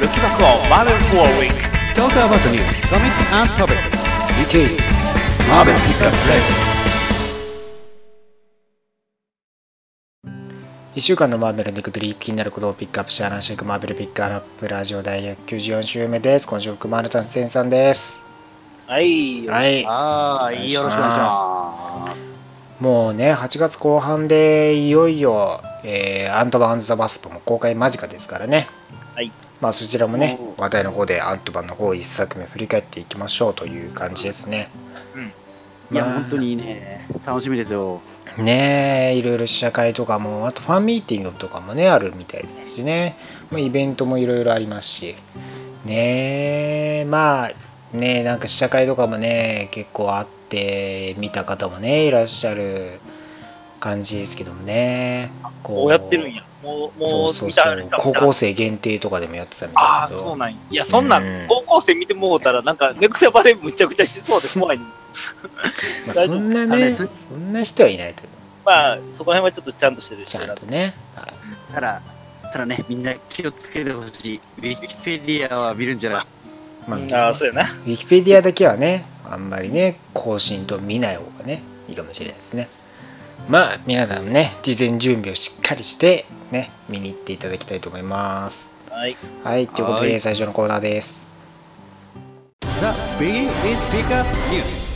Looking back on Marvel for a week. Talk about the news, comics and topics. Which is Marvel Pickup Play. 1週間のマーベルのグリー気になることをピックアップして話していくマーベルピックアップラジオ第194週目です。今週もマルタンセンさんです。はい。はいはい。よろしくお願いします。もうね、8月後半でいよいよ、えーアントマンザ・バスプも公開間近ですからね。はい。まあそちらもねお、話題の方でアントマンの方1作目振り返っていきましょうという感じですね。うん。いや、まあ本当にね、楽しみですよ。ねえ、いろいろ試写会とかも、あとファンミーティングとかもね、あるみたいですしね、まあ、イベントもいろいろありますし、ねえ、まあ、ねえ、なんか試写会とかもね、結構あって、見た方もね、いらっしゃる感じですけどもね、ここうやってるんや。もう、もそうそうそう、高校生限定とかでもやってたみたああ、いですよ。そうなんや。いや、そんなうんん、高校生見てもうたら、なんか、ネクタバレむちゃくちゃしそうで怖い。まあ、そんなね、そそんな人はいないと思う。まあ、そこら辺はちょっとちゃんとしてるちゃんとね。はいただ、ただね、みんな気をつけてほしい。ウィキペディアは見るんじゃない？まああ、そうやな。ウィキペディアだけはね、あんまりね、更新と見ない方がね、いいかもしれないですね。まあ、皆さんね、事前準備をしっかりして、ね、見に行っていただきたいと思います。はい。はい、ということで、はい最初のコーナーです。The Biggie is Pickup News.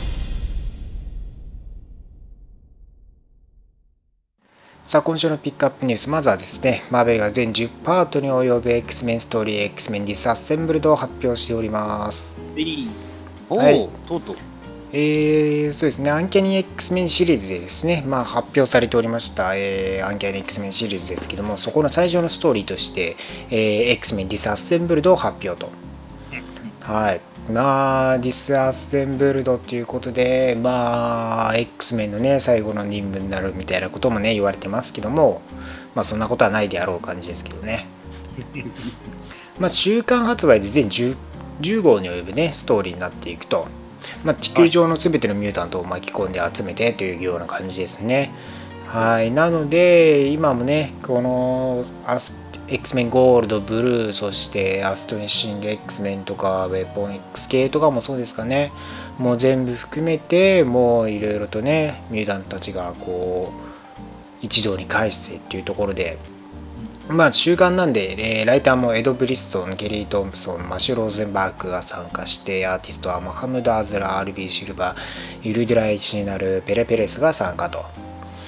さあ、今週のピックアップニュース、まずはですね、マーベルが全10パートに及ぶ X-Men ストーリー X-Men ディスアッセンブルドを発表しております。おお、はいとうとう。えー、そうですね、アンキャニー X-Men シリーズでですね、まあ、発表されておりました、えーアンキャニー X-Men シリーズですけども、そこの最初のストーリーとして、えー X-Men ディスアッセンブルドを発表と。はい。まあ、ディスアッセンブルドということで、まあ、X-Men のね、最後の任務になるみたいなこともね、言われてますけども、まあ、そんなことはないであろう感じですけどね。まあ、週刊発売で全 10, 10号に及ぶね、ストーリーになっていくと。まあ、地球上の全てのミュータントを巻き込んで集めてというような感じですね。はい。なので、今もね、この、アス X-Men ゴールド、ブルー、そしてアストニッシング X-Men とか、ウェポン X 系とかもそうですかね。もう全部含めて、もういろいろとね、ミュータントたちがこう、一堂に会してっていうところで、まあ、週刊なんで、えーライターもエド・ブリストン、ゲリー・トンプソン、マシュ・ローゼンバーグが参加して、アーティストはマハムド・アズラ、アルビー・シルバー、ユルディライ・シナル、ペレ・ペレスが参加と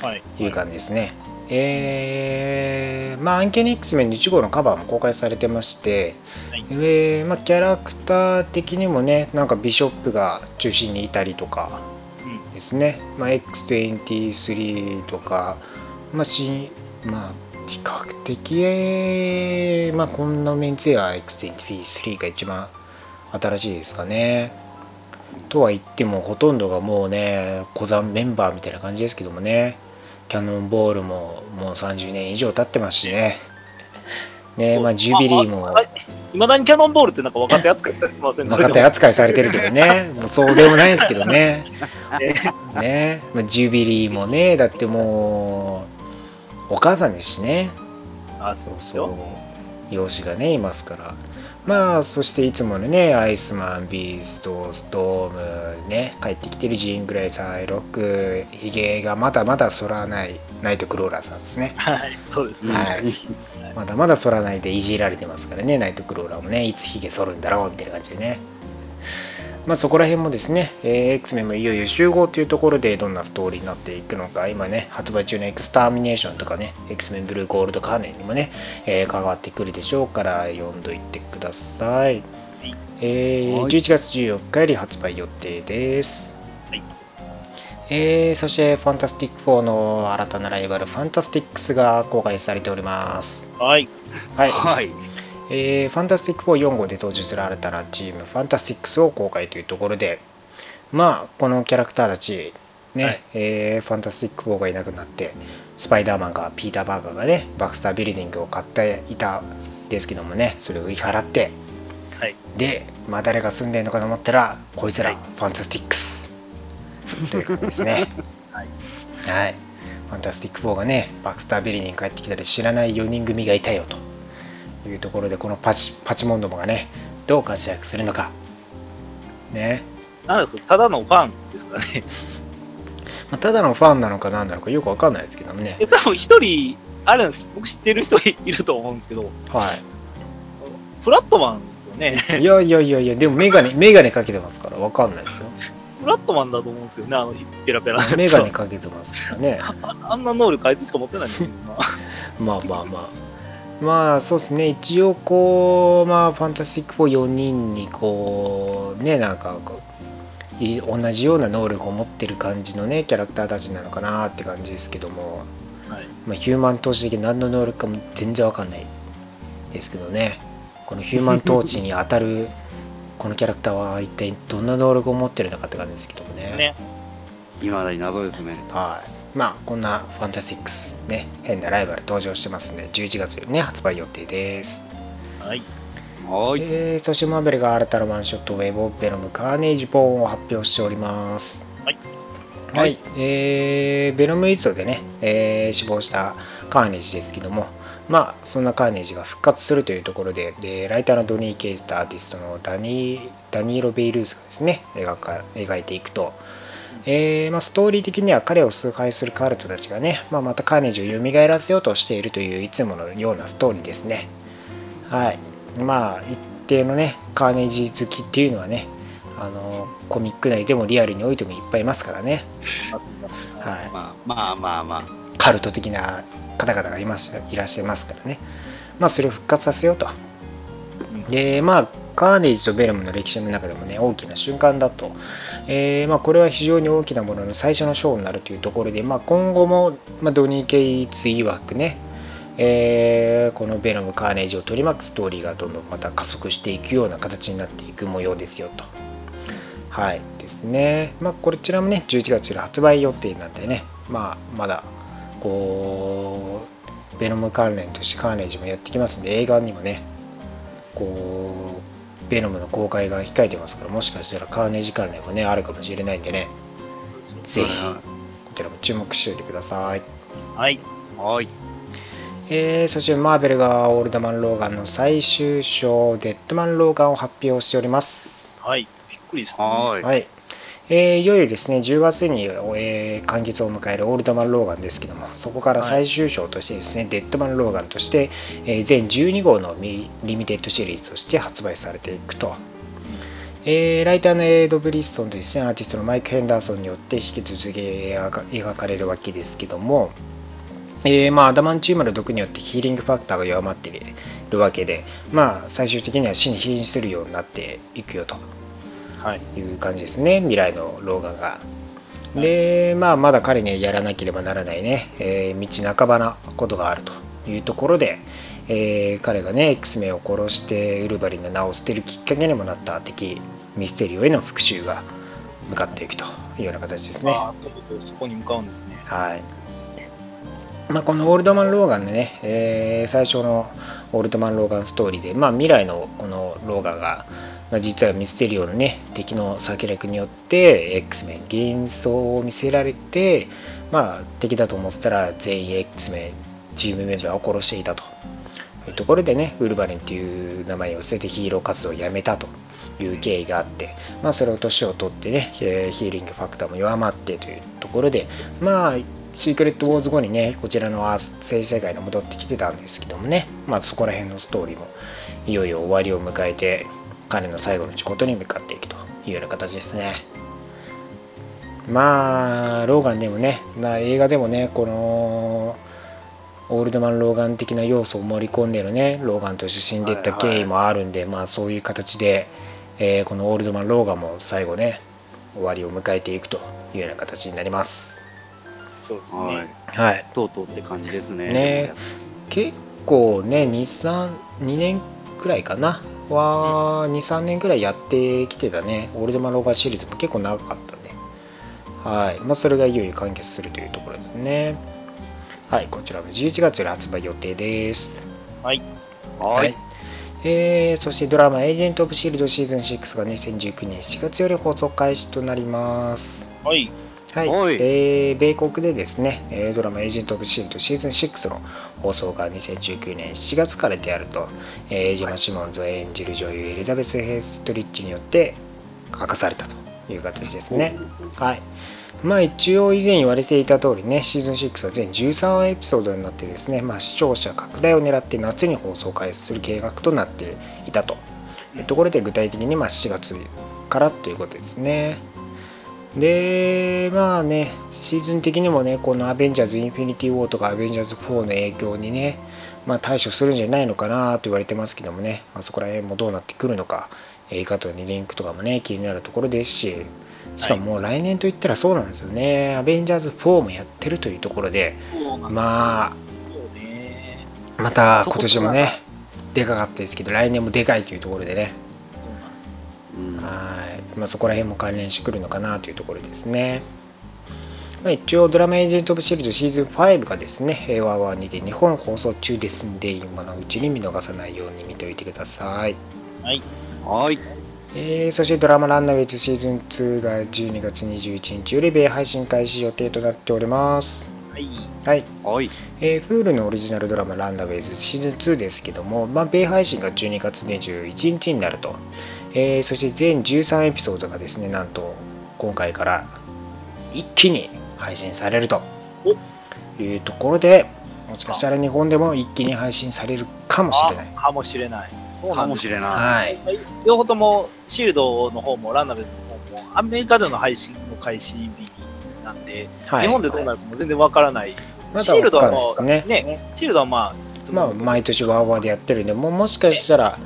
はい。いう感じですね。えーまあ、アンケニ X メン1号のカバーも公開されてまして、はいえーまあ、キャラクター的にもね、なんかビショップが中心にいたりとか、うん。ですね、まあ、X23 とか、まあしまあ、比較的、えーまあ、こんなメンツや X23 が一番新しいですかね。とは言っても、ほとんどがもうね、小山メンバーみたいな感じですけどもね、キャノンボールももう30年以上経ってますしね。ねまあ、ジュビリーも。いまだにキャノンボールってなんか若手扱いされてません若手扱いされてるけどね、もうそうでもないですけどね。ねね、まあジュビリーもね、だってもう、お母さんですしね、あ、そうですよ。養子がね、いますから。まあ、そしていつものね、アイスマン、ビースト、ストーム、ね、帰ってきてるジーン・グレイ、サイロック、ヒゲがまだまだ反らない、ナイト・クローラーさんですね。はい。そうですね。はいまだまだ反らないでいじられてますからね、ナイトクローラーもね、いつヒゲ剃るんだろうみたいな感じでね。まあそこら辺もですね、えー X メンもいよいよ集合というところでどんなストーリーになっていくのか、今ね、発売中のエクスターミネーションとかね、X メンブルーゴールド関連にもね、えー関わってくるでしょうから、読んどいてください。えーはい11月14日より発売予定です。はいえーそして、ファンタスティック4の新たなライバル、ファンタスティックスが公開されております。はい。はい。はい。えーファンタスティック4号で登場する新たなチーム、ファンタスティックスを公開というところで、まあ、このキャラクターたち、ね、はいえーファンタスティック4がいなくなって、スパイダーマンが、ピーター・パーカーがね、バクスタービルディングを買っていたんですけどもね、それを売り払って、はい。で、まあ、誰が住んでるのかと思ったら、こいつら、はいファンタスティックスということですね。はい。はい。ファンタスティック4がね、バクスタービルディングに帰ってきたら知らない4人組がいたよと。いうところでこのパチパチモンどもがねどう活躍するのか。ね、なんですか、ただのファンですかね。まあ、ただのファンなのか何なのかよくわかんないですけどもね。え、多分一人、あれ僕知ってる人いると思うんですけど、はフラットマンですよね。いいやいやいやいやでもメガネメガネかけてますからわかんないですよ。フラットマンだと思うんですけどね、あの、ペラペラ。なやつメガネかけてますからね。あ あんな能力あいつしか持ってないんですけどな。まあまあまあ。まあそうですね、一応こう、まあファンタスティック4人にこう、ね、なんか同じような能力を持ってる感じのね、キャラクターたちなのかなって感じですけども、はい。まあ、ヒューマントーチ的に何の能力かも全然わかんないですけどね、このヒューマントーチに当たる このキャラクターは一体どんな能力を持ってるのかって感じですけどもね。ね。いまだに謎ですね。はい。まあ、こんなファンタスティックス、ね、変なライバル登場してますんで、11月にね、発売予定です。はい。はーい。えー、そしてマーベルが新たなワンショットウェーブ・オブ・ベノム・カーネージ・ボーンを発表しております。はい。はい、えー、ベノムイーツでね、えー死亡したカーネージですけども、まあ、そんなカーネージが復活するというところで、でライターのドニー・ケイスとアーティストのダニーダニーロ・ベイルースがですね、描か描いていくと、えーまあ、ストーリー的には彼を崇拝するカルトたちがね、まあ、またカーネージを蘇らせようとしているといういつものようなストーリーですね。はい。まあ、一定のね、カーネージ好きっていうのはね、あのコミック内でもリアルにおいてもいっぱいいますからね。はい。まあまあまあまあ。カルト的な方々がいますいらっしゃいますからね。まあ、それを復活させようと。で、まあ、カーネージとベルムの歴史の中でもね、大きな瞬間だと。えーまあ、これは非常に大きなものの最初のショーになるというところで、まあ、今後も、まあ、ドニー・ケイツ曰くね、えーこのベノム・カーネージを取り巻くストーリーがどんどんまた加速していくような形になっていく模様ですよと。はいですね。まあ、こちらもね、11月の発売予定なんでね、まあ、まだ、こう、ベノム関連としてカーネージもやってきますんで、映画にもね、こう、ベノムの公開が控えてますから、もしかしたらカーネージ関連もね、あるかもしれないんでね、ぜひ、こちらも注目しておいてください。はい。はーい。えーそしてマーベルがオールドマン・ローガンの最終章、デッドマン・ローガンを発表しております。はい。びっくりですね。はーい。はい。えーいよいよですね、10月に、えー完結を迎えるオールドマン・ローガンですけども、そこから最終章としてですね、デッドマン・ローガンとして、えー全12号のリミテッドシリーズとして発売されていくと。えーライターのエド・ブリッソンとですね、アーティストのマイク・ヘンダーソンによって引き続き描か描かれるわけですけども、えーまあ、アダマンチウムの毒によってヒーリングファクターが弱まっているわけで、まあ、最終的には死に瀕するようになっていくよとはい。いう感じですね、未来のローガンが。で、まあ、まだ彼にはやらなければならないね、えー道半ばなことがあるというところで、えー彼がね、X メンを殺してウルヴァリンの名を捨てるきっかけにもなった敵、ミステリオへの復讐が向かっていくというような形ですね。あそこに向かうんですね。はい。まあ、このオールドマン・ローガンのね、えー最初のオールドマン・ローガンストーリーで、まあ、未来のこのローガンが、まあ、実はミステリオのね、敵の策略によって X メン幻想を見せられて、まあ、敵だと思ってたら全員 X メンチームメンバーを殺していたと。いうところでね、ウルヴァリンという名前を捨ててヒーロー活動をやめたと。いう経緯があって、まあ、それを年を取ってね、ヒーリングファクターも弱まってというところで、まあ、シークレット・ウォーズ後にね、こちらのアース正世界に戻ってきてたんですけどもね、まあ、そこら辺のストーリーもいよいよ終わりを迎えて、彼の最後の仕事に向かっていくというような形ですね。まあ、ローガンでもね、まあ、映画でもね、この、オールドマン・ローガン的な要素を盛り込んでるね、ローガンとして死んでいった経緯もあるんで、まあそういう形で、えーこのオールドマン・ローガンも最後ね、終わりを迎えていくというような形になります。そうですはいね。。はい。とうとうって感じですね。ね結構ね、2、3、2年くらいかな、は、2、3年くらいやってきてたね、オールドマン・ローガンシリーズも結構長かったんで、はい。まあそれがいよいよ完結するというところですね。はい、こちらも11月より発売予定です。はい。はい。えーそしてドラマ「エージェント・オブ・シールド」シーズン6が2019年7月より放送開始となります。はい。はい、はい。えー米国でですね、えードラマ「エージェント・オブ・シールド」シーズン6の放送が2019年7月からであると、えーエイジェマ・シモンズを演じる女優エリザベス・ヘイストリッチによって明かされたという形ですね。はい。まあ一応以前言われていた通りね、シーズン6は全13エピソードになってですね、まあ、視聴者拡大を狙って夏に放送開始する計画となっていたというところで具体的にまあ7月からということですね。で、まあね、シーズン的にもね、このアベンジャーズ・インフィニティ・ウォーとかアベンジャーズ4の影響にね、まあ、対処するんじゃないのかなと言われてますけどもね、まあ、そこら辺もどうなってくるのか、えー、以下とにリンクとかもね、気になるところですし、しかももう来年といったらそうなんですよね、アベンジャーズ4もやってるというところで、まあ。また今年もね、でかかったですけど、来年もでかいというところでね、うんはい、まあ、そこら辺も関連してくるのかなというところですね。まあ、一応、ドラマエージェント・オブ・シールドシーズン5がですね、平和はにて日本放送中ですんで、今のうちに見逃さないように見ておいてください。はい。はい。えーそしてドラマランナーウェイズシーズン2が12月21日より米配信開始予定となっております。はい。はい。はい。えー、Hulu のオリジナルドラマランナーウェイズシーズン2ですけども、まあ、米配信が12月21日になると。えーそして全13エピソードがですね、なんと今回から一気に配信されるというところで、もしかしたら日本でも一気に配信されるかもしれない。あかもしれない。そうかもしれない。はい。両方とも、シールドの方もランナベルの方も、アメリカでの配信の開始日なんで、はい日本でどうなるかも全然わからない。まだシールドはわもう、ねね、シールドはまあ、まあ、毎年ワーワーでやってるんで、もうもしかしたら、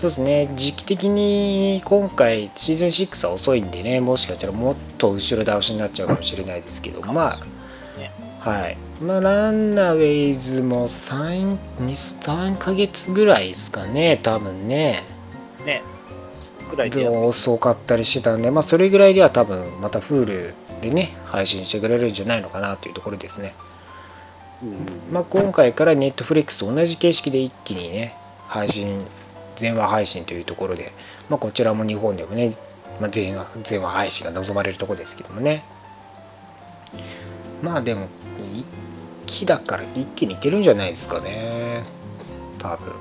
そうですね、時期的に今回、シーズン6は遅いんでね、もしかしたらもっと後ろ倒しになっちゃうかもしれないですけど、まねあ、はい。まあ、ランナーウェイズも3、2 3ヶ月ぐらいですかね、多分ね。ね、ぐらいで遅かったりしてたんで、まあ、それぐらいでは多分、また Hulu でね、配信してくれるんじゃないのかなというところですね。うんまあ、今回から Netflix と同じ形式で一気にね、配信、全話配信というところで、まあ、こちらも日本でもね、まあ、全話全話配信が望まれるところですけどもね。まあでも、一気だから一気にいけるんじゃないですかね。多分。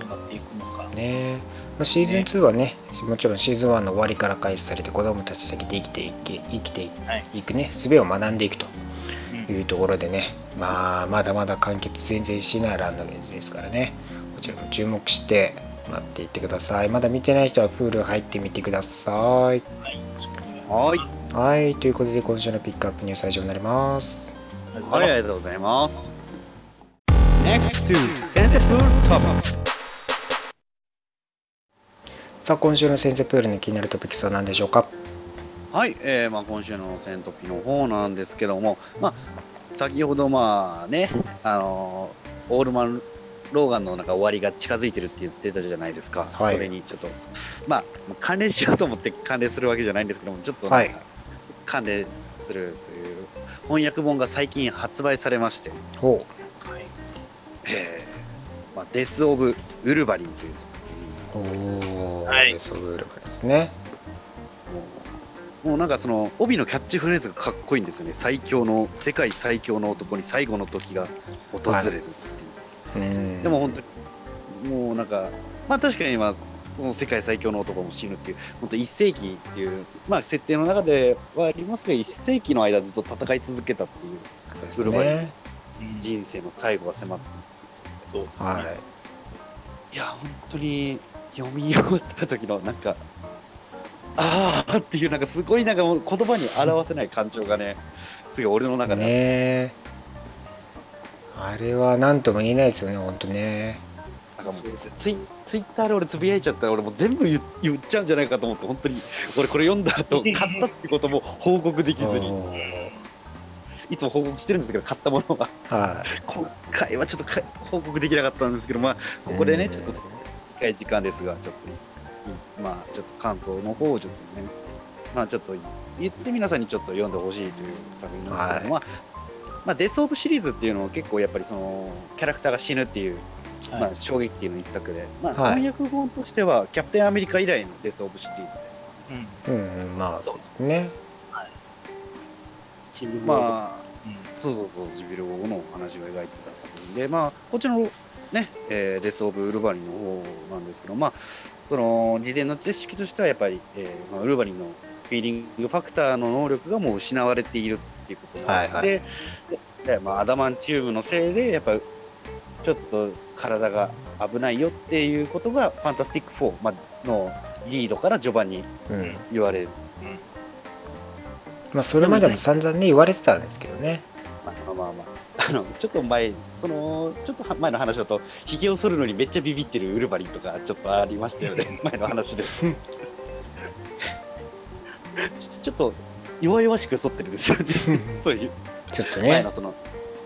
どうなっていくのか。ねまあ、シーズン2はね、もちろんシーズン1の終わりから開始されて子供たち先で生きていけ生きてはい。いくね、術を学んでいくとうんいうところでね、まあ、まだまだ完結全然しないランドウェイズですからね、こちらも注目して待っていってください。まだ見てない人はプール入ってみてください。はい。はい。はい、ということで今週のピックアップニュースは以上になります。はい、ありがとうございます。Next to. さあ、今週の先生プールの気になるトピックスは何でしょうか？はい、えーまあ、今週のセントピの方なんですけども、まあ、先ほどまあね、あのーオールマン・ローガンのなんか終わりが近づいてるって言ってたじゃないですか、はいそれにちょっと、まあ、関連しようと思って関連するわけじゃないんですけども、ちょっとはいなんか関連するという翻訳本が最近発売されまして、ほはい。えーまあ、デス・オブ・ウルヴァリンという作う。品なんですけどおー、はいそういうルですね。もうもうなんかその帯のキャッチフレーズがかっこいいんですよね、最強の、世界最強の男に最後の時が訪れるって。でも本当に、もうなんか、まあ確かに今、この世界最強の男も死ぬっていう、本当1世紀っていう、まあ設定の中ではありますが、1世紀の間ずっと戦い続けたっていう、そうですね。うん人生の最後が迫ってそうですねはい。いや、本当に読み終わった時のなんか、あーっていう、なんかすごいなんかもう言葉に表せない感情がね、すごい俺の中で、ねえあれは何とも言えないですよね、本当ね。なんかもそうツイツイッターで俺つぶやいちゃったら俺もう全部言言っちゃうんじゃないかと思って、本当に俺これ読んだ後 買ったってことも報告できずに、いつも報告してるんですけど、買ったものは。はい。今回はちょっとか報告できなかったんですけど、まあ、ここでね、うんちょっと近い時間ですが、ちょっとい、まあ、ちょっと感想の方をちょっとね、まあ、ちょっと言って皆さんにちょっと読んでほしいという作品なんですけど、まあ、まあ、デス・オブシリーズっていうのは結構やっぱりその、キャラクターが死ぬっていう、はい。まあ、衝撃的な一作で、まあ、はい。翻訳本としては、キャプテンアメリカ以来のデス・オブシリーズで、うん。うん、うんまあ、そうですね。チームまあ、うん。そうそうそう、ジビロの話を描いてた作品で、まあ、こっちのね、えーデス・オブ・ウルヴァリンの方なんですけど、まあ、その、事前の知識としては、やっぱり、えーまあ、ウルヴァリンのフィーリングファクターの能力がもう失われているっていうことなので、はいはいまあ、アダマンチウムのせいで、やっぱ、ちょっと体が危ないよっていうことが、ファンタスティック4、まあ、のリードから序盤にうん言われる。まあ、それまでも散々ね言われてたんですけどねまあまあまあまあ、あの、ちょっと前、その、ちょっと前の話だと、髭を剃るのにめっちゃビビってるウルヴァリンとか、ちょっとありましたよね、前の話で。ちょっと、弱々しく剃ってるんですよね。そういう、ちょっとね。前のその、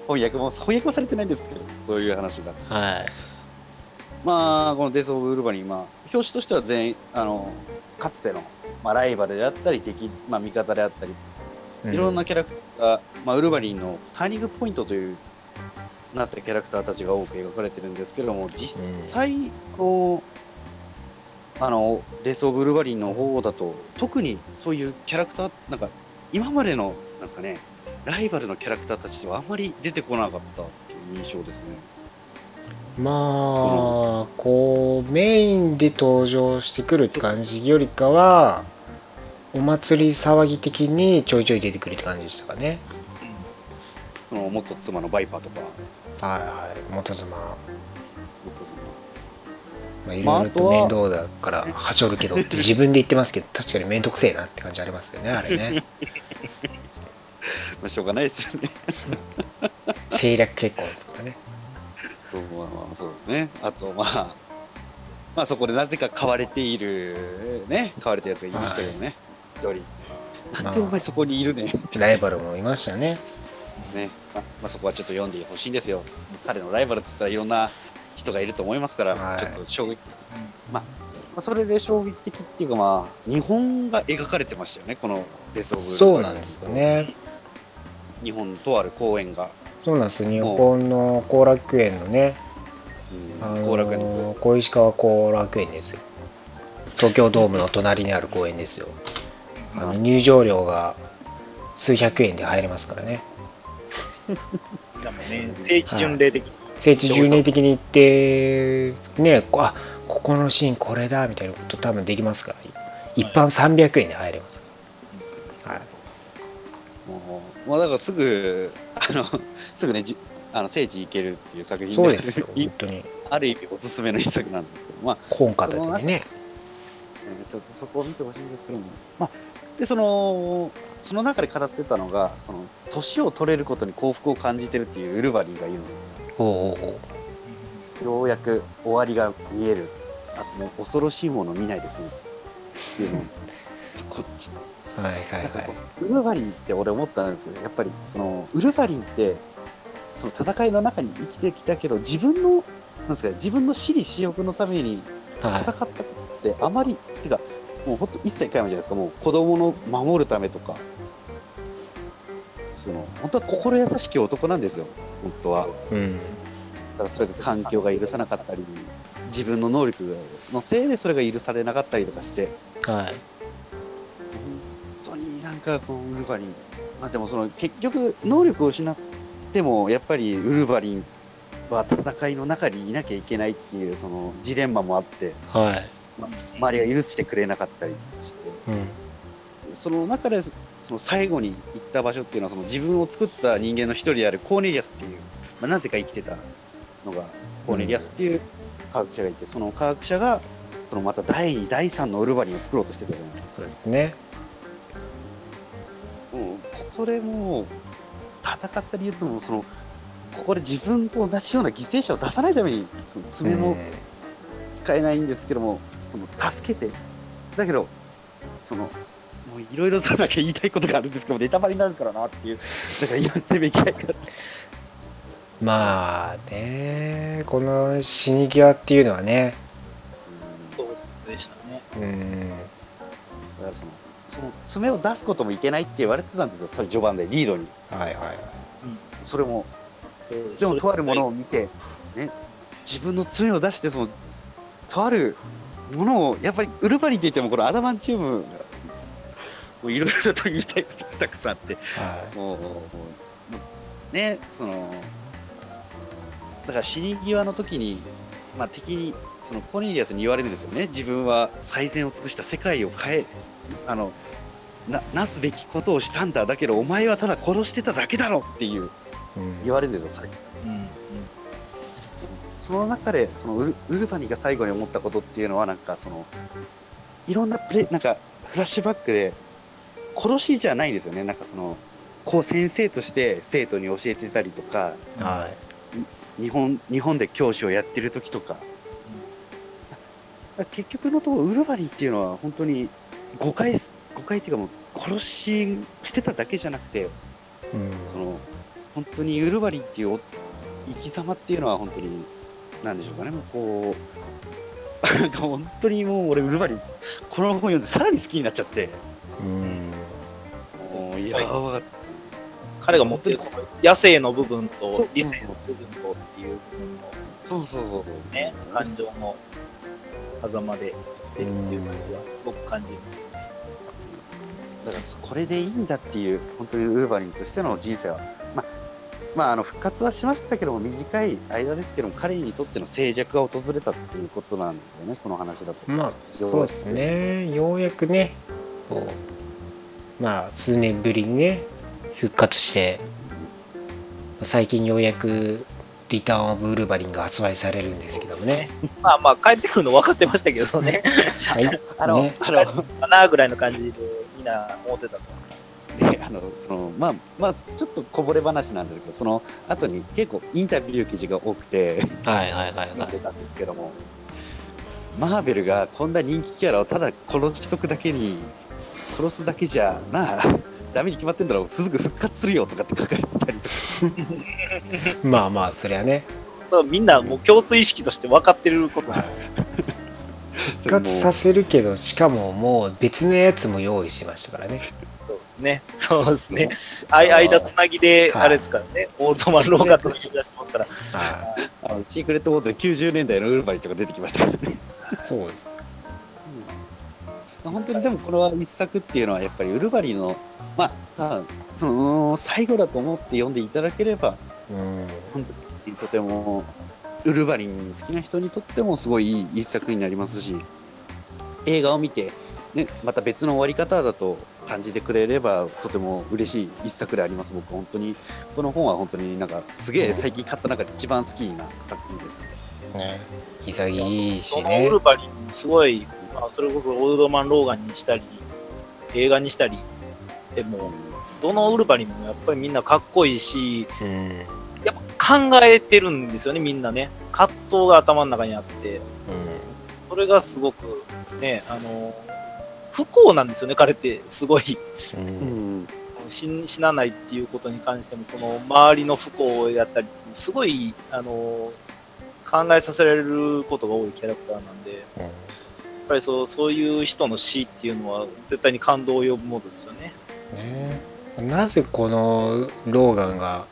翻訳も、翻訳はされてないんですけど、そういう話が。はい。まあ、このデス・オブ・ウルヴァリン、まあ、表紙としては全員、あの、かつての、まあ、ライバルであったり、敵、まあ、味方であったり、いろんなキャラクターが、まあ、ウルヴァリンのターニングポイントというなったキャラクターたちが多く描かれてるんですけども、実際、こう、あの、デス・オブ・ウルヴァリンの方だと、特にそういうキャラクター、なんか、今までの、なんですかね、ライバルのキャラクターたちはあんまり出てこなかったっていう印象ですね。まあこうメインで登場してくるって感じよりかはお祭り騒ぎ的にちょいちょい出てくるって感じでしたかね。その元妻のバイパーとか、はいはい元妻。元妻まあいろいろと面倒だからはしょるけどって自分で言ってますけど確かに面倒くせえなって感じありますよねあれね まあ、しょうがないですよね。政略結婚ですからねそうまあまあそうですね。あと、まあ、まあそこでなぜか買われている、ね、買われたやつがいましたけどね、一、人。なんでお前そこにいるねんってライバルもいましたねね。まあ、まあそこはちょっと読んでほしいんですよ。彼のライバルって言ったらいろんな人がいると思いますから、はい。ちょっと衝撃。まあ、まあそれで衝撃的っていうかまあ、日本が描かれてましたよね、このデス・オブ・そうなんですよね。日本のとある公園が。そうなんです。よ日本の後楽園のねうんあ後楽園の。の小石川後楽園ですよ。東京ドームの隣にある公園ですよ。あの入場料が数百円で入れますからね。しかもね、聖地巡礼的に。聖地巡礼的に行ってねこあここのシーンこれだみたいなこと多分できますから一般300円で入れますはいもう、まあ、だからすぐ、あの、すぐね、じあの聖地行けるっていう作品そうですよ本当にある意味おすすめの一作なんですけど、まあ、本片手にねちょっとそこを見てほしいんですけども、まあ、で、その、その中で語ってたのが、その、年を取れることに幸福を感じてるっていうウルヴァリンが言うんですよ。おうおうようやく終わりが見える。あともう恐ろしいものを見ないですね。っていうのをこっちはいはいはい。だからこうウルヴァリンって俺思ったんですけど、やっぱりそのウルヴァリンって、その戦いの中に生きてきたけど、自分の、なんですかね、自分の私利私欲のために戦はい。ったってあまり、てか、もう本当一切皆無じゃないですか、もう子供の守るためとか、その、本当は心優しき男なんですよ、本当は。うん。だからそれが環境が許さなかったり、自分の能力のせいでそれが許されなかったりとかして、はい。本当になんかこのウルヴァリン、まあでもその結局能力を失ってもやっぱりウルヴァリンは戦いの中にいなきゃいけないっていうそのジレンマもあって、はい。周りが許してくれなかったりして、うんその中でその最後に行った場所っていうのはその自分を作った人間の一人であるコーネリアスっていう、まあ、なぜか生きてたのがコーネリアスっていう科学者がいて、その科学者がそのまた第2、第3のウルヴァリンを作ろうとしてたじゃないですか。そうですね。もうここでもう、戦った理由っても、その、ここで自分と同じような犠牲者を出さないために、その爪も使えないんですけども、その、助けて、だけど、その、もういろいろとなんか言いたいことがあるんですけど、ネタバレになるからなっていう、だから今、せめき合いが。まあねこの死に際っていうのはねそうでしたね。うんだからその、その爪を出すこともいけないって言われてたんですよ、それ序盤で、リードに。はいはいそれも、うんでも、とあるものを見て、ね、自分の爪を出して、その、とあるものを、やっぱり、ウルヴァリンといっても、このアダマンチウムもういろいろと言いたいことがたくさんあって、はもう、もうね、その、だから死に際の時に、まあ、敵に、そのコニリアスに言われるんですよね、自分は最善を尽くした世界を変え、あの、ななすべきことをしたんだ、だけど、お前はただ殺してただけだろっていうい。うん。言われるんですよ、最後。うんうん。その中で、そのウルウルバニが最後に思ったことっていうのは、なんかその、いろんなプレなんかフラッシュバックで、殺しじゃないんですよね、なんかその、こう先生として生徒に教えてたりとか、はい。日本日本で教師をやってる時とか、結局のところ、ウルヴァリンっていうのは本当に誤解す、誤解っていうかもう殺ししてただけじゃなくて、うん。その本当にウルヴァリンっていうお生き様っていうのは本当に、なんでしょうかね、もうこう、なんか本当にもう俺、ウルヴァリン、この本読んでさらに好きになっちゃって、うん。もうやばかったです。彼が持ってる野生の部分と理性の部分とっていう部分のそうそうそうそう。ね、感情の狭間で生きてるっていう感じはすごく感じます。だからこれでいいんだっていう、本当にウルヴァリンとしての人生は、まあ、まあ、あの復活はしましたけども、短い間ですけども、彼にとっての静寂が訪れたっていうことなんですよね、この話だと。まあ、そうですね。ようやくね。まあ、数年ぶりにね、復活して、最近ようやく、リターン・オブ・ウルヴァリンが発売されるんですけどもね。まあまあ、帰ってくるの分かってましたけどね。はい。あの、ね、あの、かなぐらいの感じでみんな思ってたと。で、あの、その、まあ、まあ、ちょっとこぼれ話なんですけど、その後に結構インタビュー記事が多くて、はいはいはい読んでたんですけども、マーベルがこんな人気キャラをただ殺しとくだけに、殺すだけじゃなあ、ダメに決まってんだろ、すぐ復活するよとかって書かれてたりとか。まあまあ、そりゃね。そうみんなもう共通意識として分かってることなんです復活させるけど、しかももう別のやつも用意しましたからね。そうね。そうですね。あい間つなぎで、はいあれですからね、オールドマンローガンとか出してますから、はあのシークレットウォーズで90年代のウルヴァリンとか出てきましたからね。い。そうです。本当にでもこれは一作っていうのはやっぱりウルヴァリンの、まあ、多分その最後だと思って読んでいただければ、うん。本当にとてもウルヴァリン好きな人にとってもすごいいい一作になりますし、映画を見て、ね、また別の終わり方だと感じてくれればとても嬉しい一作であります。僕本当にこの本は本当になんかすげえ最近買った中で一番好きな作品です。ね。潔いしねウル。ヴァリン、すごい、まあ、それこそオールドマンローガンにしたり、映画にしたり、でも、どのウルヴァリンもやっぱりみんなかっこいいし、うん。やっぱ考えてるんですよね、みんなね。葛藤が頭の中にあって、それがすごく、ね、あの、不幸なんですよね、彼って、すごい。うん。う。うんん死死なないっていうことに関しても、その周りの不幸をやったり、すごい、あの、考えさせられることが多いキャラクターなんで、やっぱりそうそういう人の死っていうのは絶対に感動を呼ぶものですよね。ねなぜこのローガンが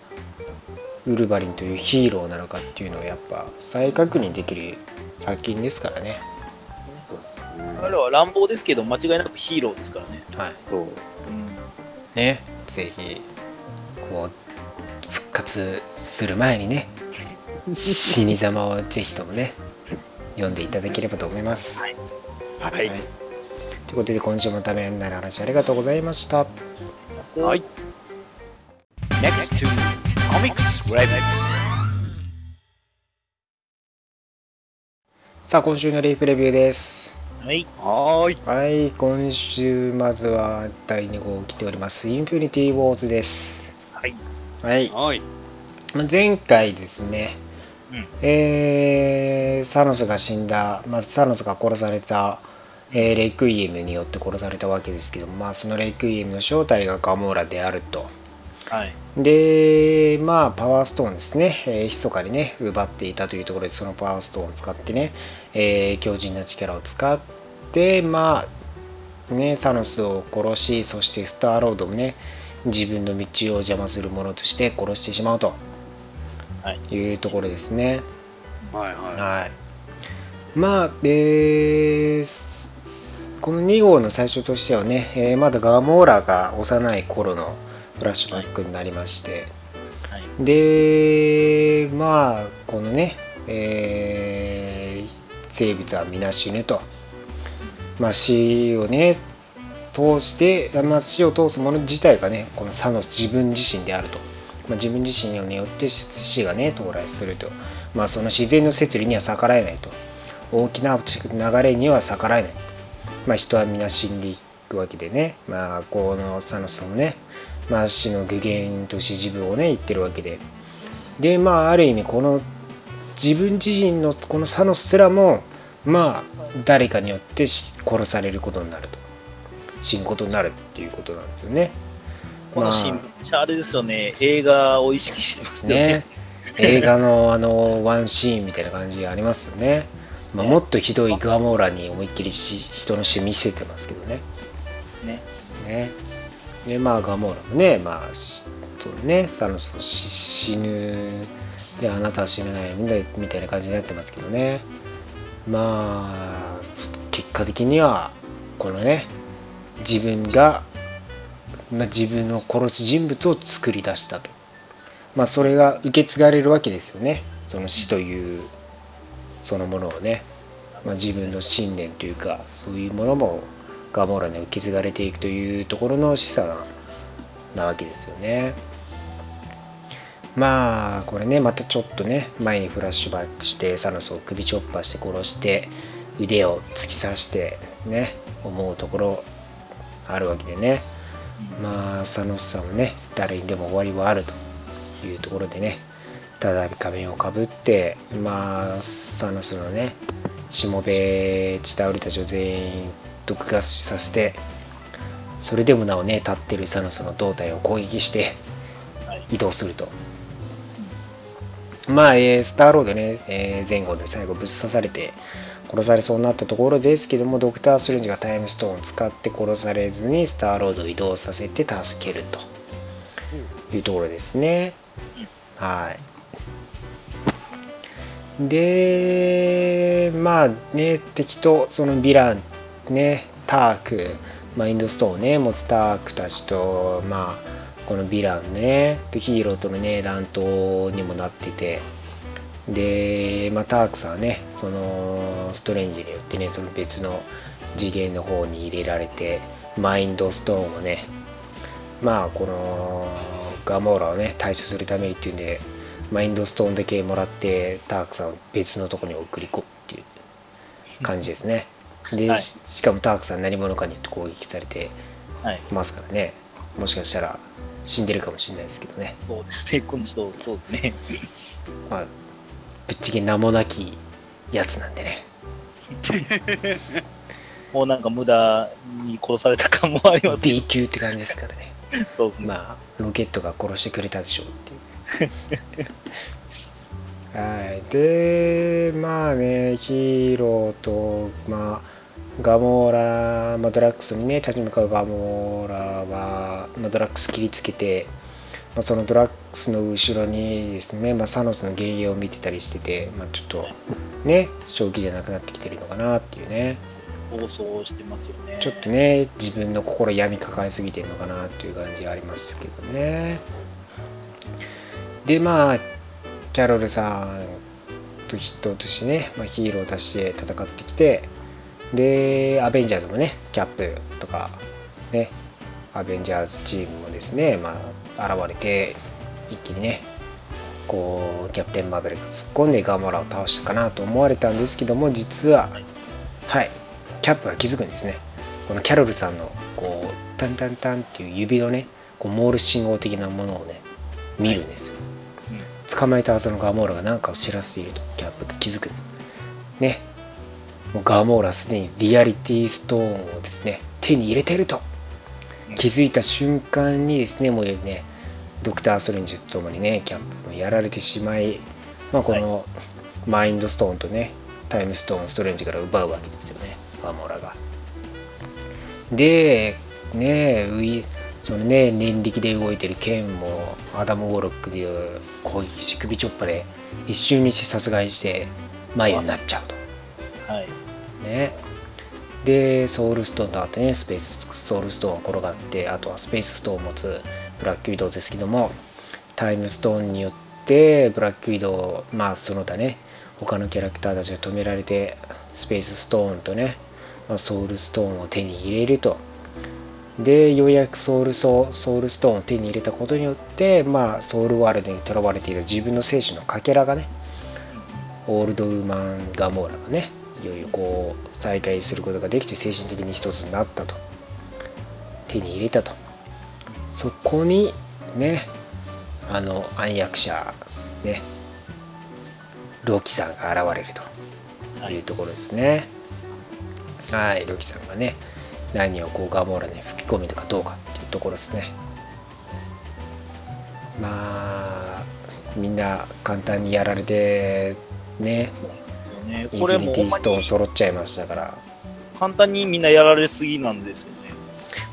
ウルヴァリンというヒーローなのかっていうのをやっぱ再確認できる作品ですからね。そうですね。彼は乱暴ですけど、間違いなくヒーローですからね。はい。そう。うんね、ぜひ、こう、復活する前にね、死に様をぜひともね、読んでいただければと思います。はい。はい。ということで、今週もためになる話ありがとうございました。はい。Next to Comics Review. さあ、今週のリーフレビューです。はい。はーい。はい、今週まずは第2号来ております、インフィニティ・ウォーズです。はい。はい、はい。まあ前回ですね、うん。えーサノスが死んだ、まあ、サノスが殺された、えーレイクイエムによって殺されたわけですけども、まあ、そのレイクイエムの正体がガモーラであると。はい。で、まあ、パワーストーンですね、えー、密かにね、奪っていたというところで、そのパワーストーンを使ってね、えー強靭な力を使って、まあ、ね、サノスを殺し、そしてスターロードをね、自分の道を邪魔する者として殺してしまうとはい。いうところですね。はいははい。まあ、えこの2号の最初としてはね、えーまだガモーラが幼い頃のフラッシュバックになりまして、はい。でまあこのね、えー生物は皆死ぬと、まあ、死をね通して、まあ、死を通すもの自体がねこのサノス自分自身であると、まあ、自分自身によって死がね到来すると、まあ、その自然の摂理には逆らえないと。大きな流れには逆らえない、まあ、人は皆死んでいくわけでね、まあ、このサノスもね、まあ、死の具現として自分をね言ってるわけで。でまあある意味この自分自身のこのサノスすらもまあ誰かによって殺されることになると。死ぬことになるっていうことなんですよね。このシーン、めっちゃあれですよね、映画を意識してますよね。ね映画のあのワンシーンみたいな感じがありますよね。まあ、もっとひどいガモーラに思いっきりし人の死見せてますけどね。ね。ねでまあガモーラもねまあしそうねサノス死ぬであなたは死なないみたいな感じになってますけどねまあ結果的にはこのね自分が、まあ、自分の殺す人物を作り出したと。まあそれが受け継がれるわけですよね。その死というそのものをね、まあ、自分の信念というかそういうものもガモーラに受け継がれていくというところの示唆なわけですよね。まあこれねまたちょっとね前にフラッシュバックしてサノスを首チョッパーして殺して腕を突き刺してね思うところあるわけでね。まあサノスさんもね誰にでも終わりはあるというところでね再び仮面をかぶってまあサノスのねしもべチタウルたちを全員毒ガスさせてそれでもなおね立ってるサノスの胴体を攻撃してはい。移動するとまあ、えースターロードね、えー前後で最後ぶっ刺されて殺されそうになったところですけどもドクター・ストレンジがタイムストーンを使って殺されずにスターロードを移動させて助けるというところですね。はい。でまあね敵とそのヴィランねタークマインドストーンね持つタークたちとまあこのヴィランねでヒーローとのね乱闘にもなってて。で、まあ、タークさんはねそのストレンジによってねその別の次元の方に入れられてマインドストーンをねまあこのガモーラをね対処するためにっていうんでマインドストーンだけもらってタークさんを別のところに送り込むっていう感じですね。で、はい。ししかもタークさん何者かによって攻撃されてはい。ますからね。もしかしたら死んでるかもしれないですけどね。そうですね、この人、そうですね。まあぶっちゃけ名もなきやつなんでね。もうなんか無駄に殺された感もありますけ B 級って感じですからね。ど、そう。まあロケットが殺してくれたでしょうっていう。はい。でまあねヒーローとまあガモーラ、まあ、ドラッグスにね立ち向かうガモーラは、まあ、ドラッグス切りつけて、まあ、そのドラッグスの後ろにですね、まあ、サノスの幻影を見てたりしてて、まあ、ちょっとね正気じゃなくなってきてるのかなっていうね暴走してますよね。ちょっとね自分の心闇抱えすぎてるのかなっていう感じがありますけどねでまあキャロルさんと筆頭としてね、まあ、ヒーローを出して戦ってきてでアベンジャーズもねキャップとかねアベンジャーズチームもですね、まあ、現れて一気にねこうキャプテン・マーベルが突っ込んでガモラを倒したかなと思われたんですけども実ははいキャップが気づくんですね。このキャロルさんのこうタンタンタンっていう指のねこうモールス信号的なものをね見るんですよ、うん。捕まえたはずのガモーラが何かを知らせているとキャップが気づくんです。ね。もうガモーラはすでにリアリティストーンをですね手に入れてると気づいた瞬間にですねもうねドクター・ストレンジとともにねキャップもやられてしまい、まあ、このマインドストーンとねタイムストーンをストレンジから奪うわけですよねガモーラが。でねウィそのね念力で動いてる剣もアダム・ウォロックでいう攻撃し首チョッパで一瞬にして殺害して眉になっちゃうと。はい。ねでソウルストーンとあとねスペースソウルストーンが転がってあとはスペースストーンを持つブラックウィドウですけどもタイムストーンによってブラックウィドウまあその他ね他のキャラクターたちが止められてスペースストーンとね、ま、ソウルストーンを手に入れると。でようやくソウルソソウルストーンを手に入れたことによって、まあ、ソウルワールドにとらわれていた自分の生死のかけらがねオールドウーマンガモーラがねいよいよこう再会することができて精神的に一つになったと。手に入れたと。そこにねあの暗躍者ねロキさんが現れると。い。うところですね。はい。ロキさんがね何をこうガモーラに吹き込めるかどうかっていうところですね。まあみんな簡単にやられてねね。インこれもフィニティストーン揃っちゃいましたから簡単にみんなやられすぎなんですよね。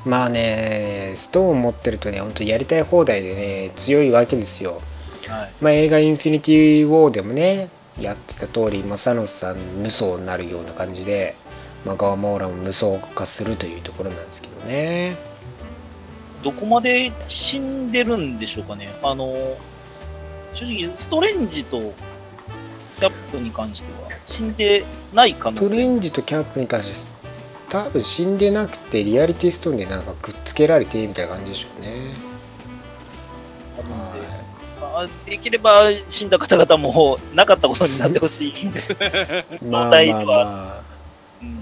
まあねストーン持ってるとね本当やりたい放題でね強いわけですよはい。まあ、映画「インフィニティ・ウォー」でもねやってた通り、まあ、サノスさん無双になるような感じで、まあ、ガーマオーラも無双化するというところなんですけどねどこまで死んでるんでしょうかね。あの、正直、ストレンジとキャップに関しては死んでない可能トレ性ンジとキャップに関して多分死んでなくてリアリティストーンでなんかくっつけられてみたいな感じでしょうね。あるんで、まあ、できれば死んだ方々もなかったことになってほしい。まあまあままうん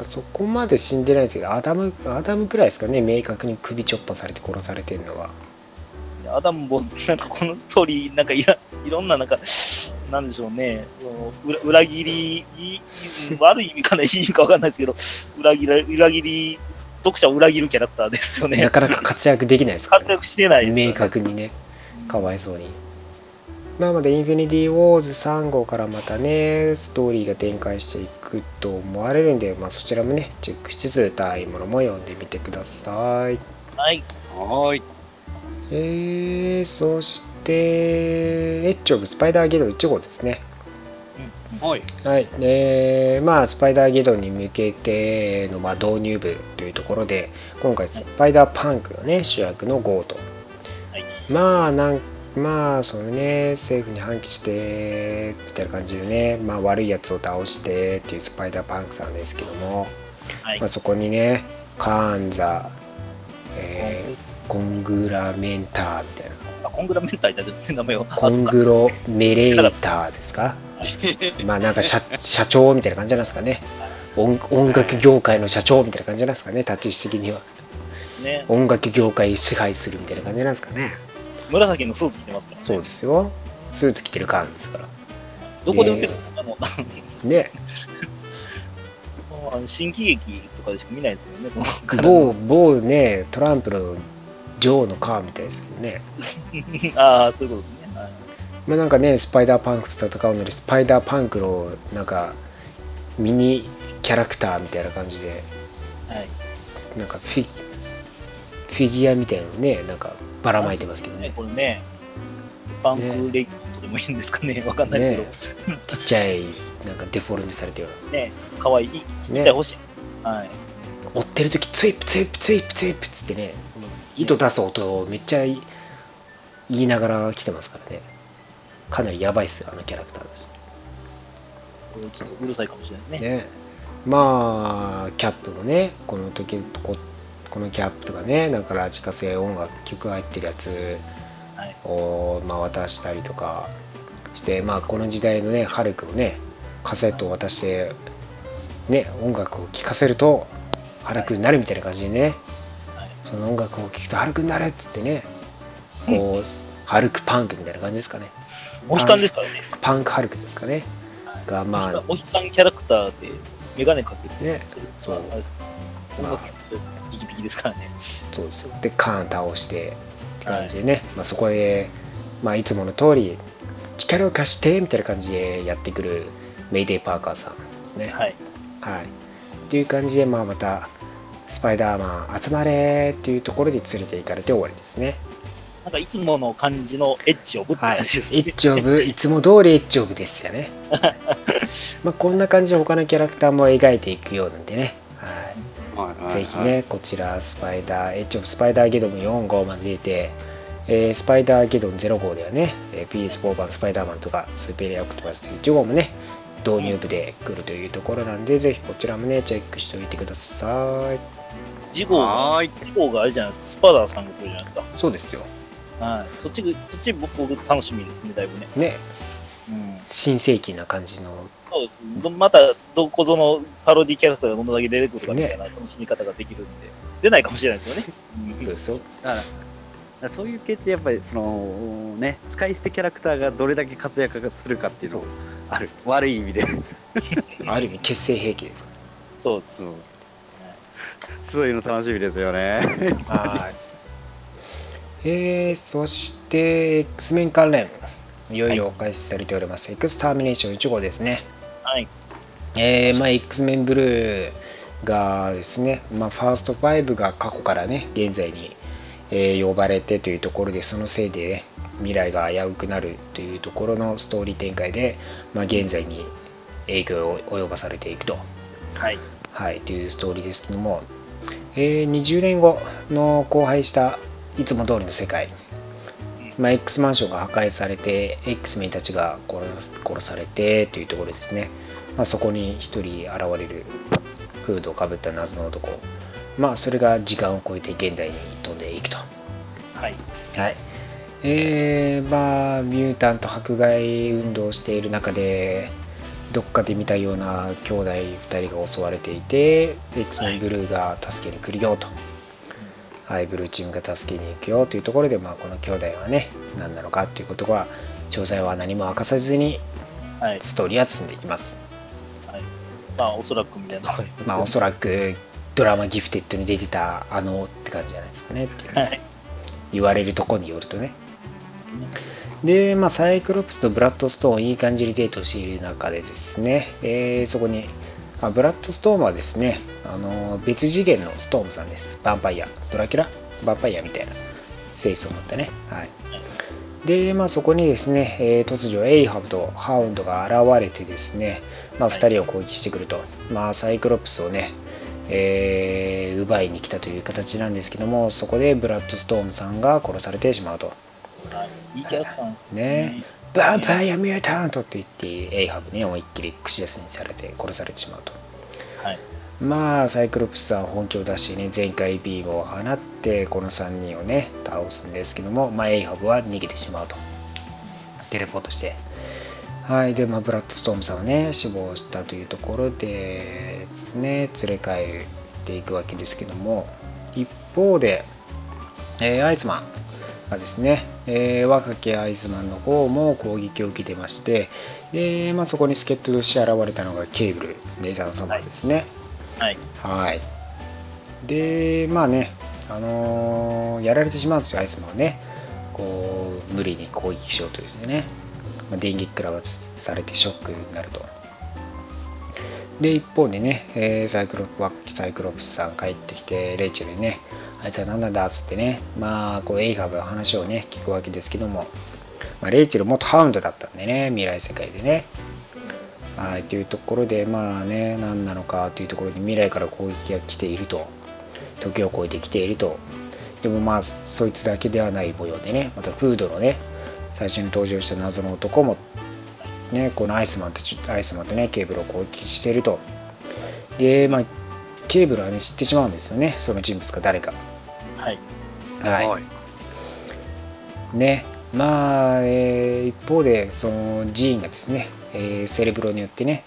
あ、そこまで死んでないですけどアダムアダムくらいですかね明確に首ちょっぱされて殺されてるのは。アダムも、なんかこのストーリー、なんかいらいろんな、なんか、なんでしょうね、裏裏切り、いい悪い意味かな、いい意味かわかんないですけど、裏切り、裏切り、読者を裏切るキャラクターですよね。なかなか活躍できないですから、活躍してないね明確にねかわいそうに。まあまだインフィニティ・ウォーズ3号からまたね、ストーリーが展開していくと思われるんで、まあそちらもね、チェックしつつ、タイインものも読んでみてください。はい。はーい。えー、そして、エッジ・オブ・スパイダーゲドン1号ですね。はい。はい。で、まあ、スパイダーゲドンに向けての、まあ、導入部というところで、今回、スパイダーパンクのね、主役のゴート。はい。まあなんまあそのね政府に反旗してみたいな感じでね、まあ、悪いやつを倒してっていうスパイダーパンクさんですけども、はいまあ、。そこにねカーンザ、えーコングラメンターみたいな。あコングラメンターいたって名前を。コングロメレーターですか？まあなんか社社長みたいな感じなんですかね。音音楽業界の社長みたいな感じなんですかね立ち位置的には。ね。音楽業界支配するみたいな感じなんですかね。紫のスーツ着てますから、ね。そうですよ。スーツ着てるカーンですから。どこで売ってるんですか、あの、ね。あの新喜劇とかでしか見ないですよね、某某ねトランプの女王のカーみたいですけどね。ああ、そういうことですね。はい。まあなんかねスパイダーパンクと戦うのにスパイダーパンクのなんかミニキャラクターみたいな感じではい。なんかフィフィギュアみたいなのねなんかばらまいてますけどね。これね、パンクレイキとでもいいんですかね、わかんないけど、ちっちゃいなんかデフォルメされてるよね、かわい。い、ね。見てほしい。はい。追ってる時ツイップツイップツイップツイップっつってね糸出す音をめっちゃ言いながら来てますからねかなりやばいっすよあのキャラクターだしちょっとうるさいかもしれないね。ねまあキャップもねこの時ここのキャップとかねなんかラジカセ音楽曲入ってるやつはい。を、まあ、渡したりとかしてまあこの時代のねハルクをねカセットを渡してね音楽を聴かせるとハルクになるみたいな感じでね、はい。その音楽を聴くとハルクになるっつってね。こう、ハルクパンクみたいな感じですかね。モヒカンですからね。パンクハルクですかね。がまあモヒカンキャラクターでメガネかけて、ね。そうあれです音楽聴くとビキビキですからね。そうですよ。でカーン倒してって感じでね、まあ、そこで、まあ、いつもの通り力を貸してみたいな感じでやってくるメイデイ・パーカーさんね。はい。はい、っていう感じで、まあ、またスパイダーマン集まれっていうところで連れて行かれて終わりですね。なんかいつもの感じのエッジをぶってはいエ感じですね。ッジオブいつも通りエッジオブですよね。まあ、こんな感じで他のキャラクターも描いていくようなんでね、はい。はい。はいぜひね、こちら、スパイダー、エッジオブスパイダーゲドン4号まで出て、えースパイダーゲドン0号ではね、えー PS4 版スパイダーマンとか、スーペリアオクトパス1号もね、導入部で来るというところなんで、ぜひこちらもね、チェックしておいてください。次号が、はーい次号があれじゃないですか、スパダーさんが来るじゃないですか。そうですよ。はい。そっちが、そっち僕楽しみですね、だいぶね。ね、うん。新世紀な感じの、そうです。どまた、どこぞのパロディキャラクターがどんだけ出てくるかみたいな楽しみ方ができるんで、出ないかもしれないですよね。そうですよ。だからだからそういう系ってやっぱりそのね使い捨てキャラクターがどれだけ活躍するかっていうのある悪い意味で ある意味、結成兵器です。そうです。そういうの楽しみですよねはい。えー、そして、X メン関連、いよいよ開始されております。エクスターミネーション1号ですね。はい。えー、まあ、X メンブルーがですね、まあ、ファースト5が過去からね、現在に、えー呼ばれてというところで、そのせいで、ね、未来が危うくなるというところのストーリー展開で、まあ、現在に影響を及ばされていくと。はい。はい、というストーリーですけども、えー20年後の荒廃したいつも通りの世界、まあ、X マンションが破壊されて X メンたちが殺殺されてというところですね、まあ、そこに一人現れるフードをかぶった謎の男まあそれが時間を超えて現代に飛んでいくと。はい。はい。えー、まあミュータント迫害運動をしている中でどっかで見たような兄弟2人が襲われていて X メンブルーが助けに来るよと、はい、ブルーチームが助けに行くよというところで、まあ、この兄弟はね何なのかということは詳細は何も明かさずにはい。ストーリーは進んでいきます、はい。まあ、おそらくみたいな。まあ、おそらくドラマギフテッドに出てたあのって感じじゃないですかねっていうはい。言われるところによるとねで、まあ、サイクロプスとブラッドストーンいい感じにデートしている中でですね、えーそこに、まあブラッドストーンはですね、あの別次元のストームさんです。ヴァンパイア、ドラキュラ？ヴァンパイアみたいな性質を持ってね。はい。で、まあ、そこにですね、えー突如エイハブとハウンドが現れてですね、まあ、はい2人を攻撃してくると、まあ、サイクロプスをね、えー奪いに来たという形なんですけども、そこでブラッドストームさんが殺されてしまうと。はい。いいキャラクターなんですね、ヴァンパイアミュータントって言って、エイハブね、思いっきり串刺しにされて殺されてしまうと。はい。まあ、サイクロプスさん本気を出してね、全開ビームを放って、この3人をね、倒すんですけども、まあ、エイハブは逃げてしまうと。テレポートして。はい。で、まあ、ブラッドストームさんはね、死亡したというところでですね、連れ帰っていくわけですけども、一方で、えーアイスマンがですね、えー若きアイスマンの方も攻撃を受けてまして、で、まあ、そこに助っ人として現れたのがケーブル、レーザー様ですね。はい。はい。で、まあね、あのーやられてしまうんですよ、アイスマンはね。こう、無理に攻撃しようとですね。ま、電撃食らわされてショックになると。で、一方でね、えーサイクロプ若きサイクロプスさん帰ってきて、レイチェルにね、あいつは何なんだっつってね、まあ、こう、エイハブの話をね、聞くわけですけども、まあ、レイチェル元ハウンドだったんでね、未来世界でね。はい、というところで、まあね、何なのかというところで未来から攻撃が来ていると、時を超えてきていると、でもまあ、そいつだけではない模様でね、またフードのね、最初に登場した謎の男も、ね、このアイスマンとアイスマンとね、ケーブルを攻撃していると。で、まあ、ケーブルはね、知ってしまうんですよね、その人物が誰か。はい。はい。はいね、まあ、えー一方で、その寺院がですね、えーセレブロによってね、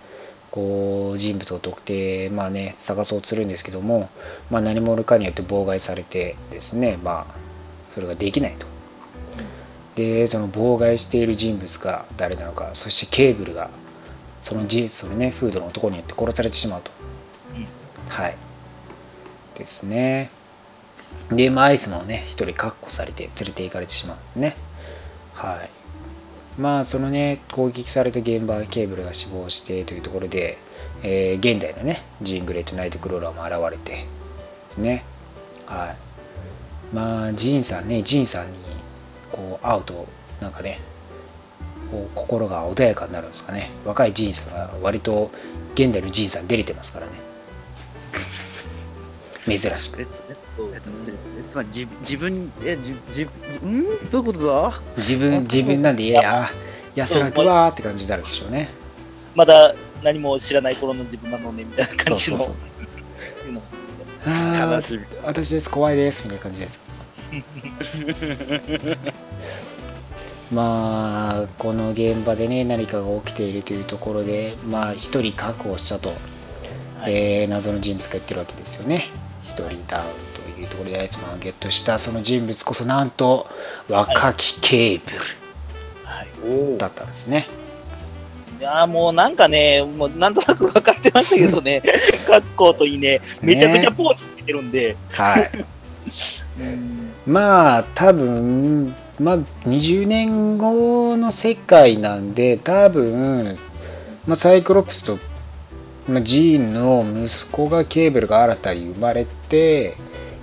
こう人物を特定、まあね、探そうとするんですけども、まあ、何者かによって妨害されてですね、まあ、それができないと。で、その妨害している人物が誰なのか、そしてケーブルが、そのじそのね、フードの男によって殺されてしまうと。うん。はい。ですね。で、まあ、アイスマンをね、一人確保されて連れて行かれてしまうんですね。はい。まあ、そのね、攻撃された現場、ケーブルが死亡してというところで、えー現代のね、ジーン・グレイとナイト・クローラーも現れて、ですね。はい。まあ、ジーンさんね、ジーンさんに、こう、会うと、なんかね、こう心が穏やかになるんですかね若いジーンさんが割と現代のジーンさん出れてますからね珍しくえつええつえつまり自自分えじ自分んどういうことだ自分自分なんでいや安らくわーって感じになるでしょうねまだ何も知らない頃の自分なのね、みたいな感じの。そうそういうのあー悲しみ私です怖いですみたいな感じですまあこの現場でね何かが起きているというところでまあ一人確保したと、はい。えー謎の人物が言ってるわけですよね。一人ダウンというところであいつもゲットした。その人物こそなんと若きケーブはい。ルだったんですね、いやーもうなんかね、もうなんとなく分かってましたけどね、格好といいね、めちゃくちゃポーチつけてるんで、はい。うん。まあ多分、まあ、20年後の世界なんで多分、まあ、サイクロプスと、まあ、ジーンの息子がケーブルが新たに生まれて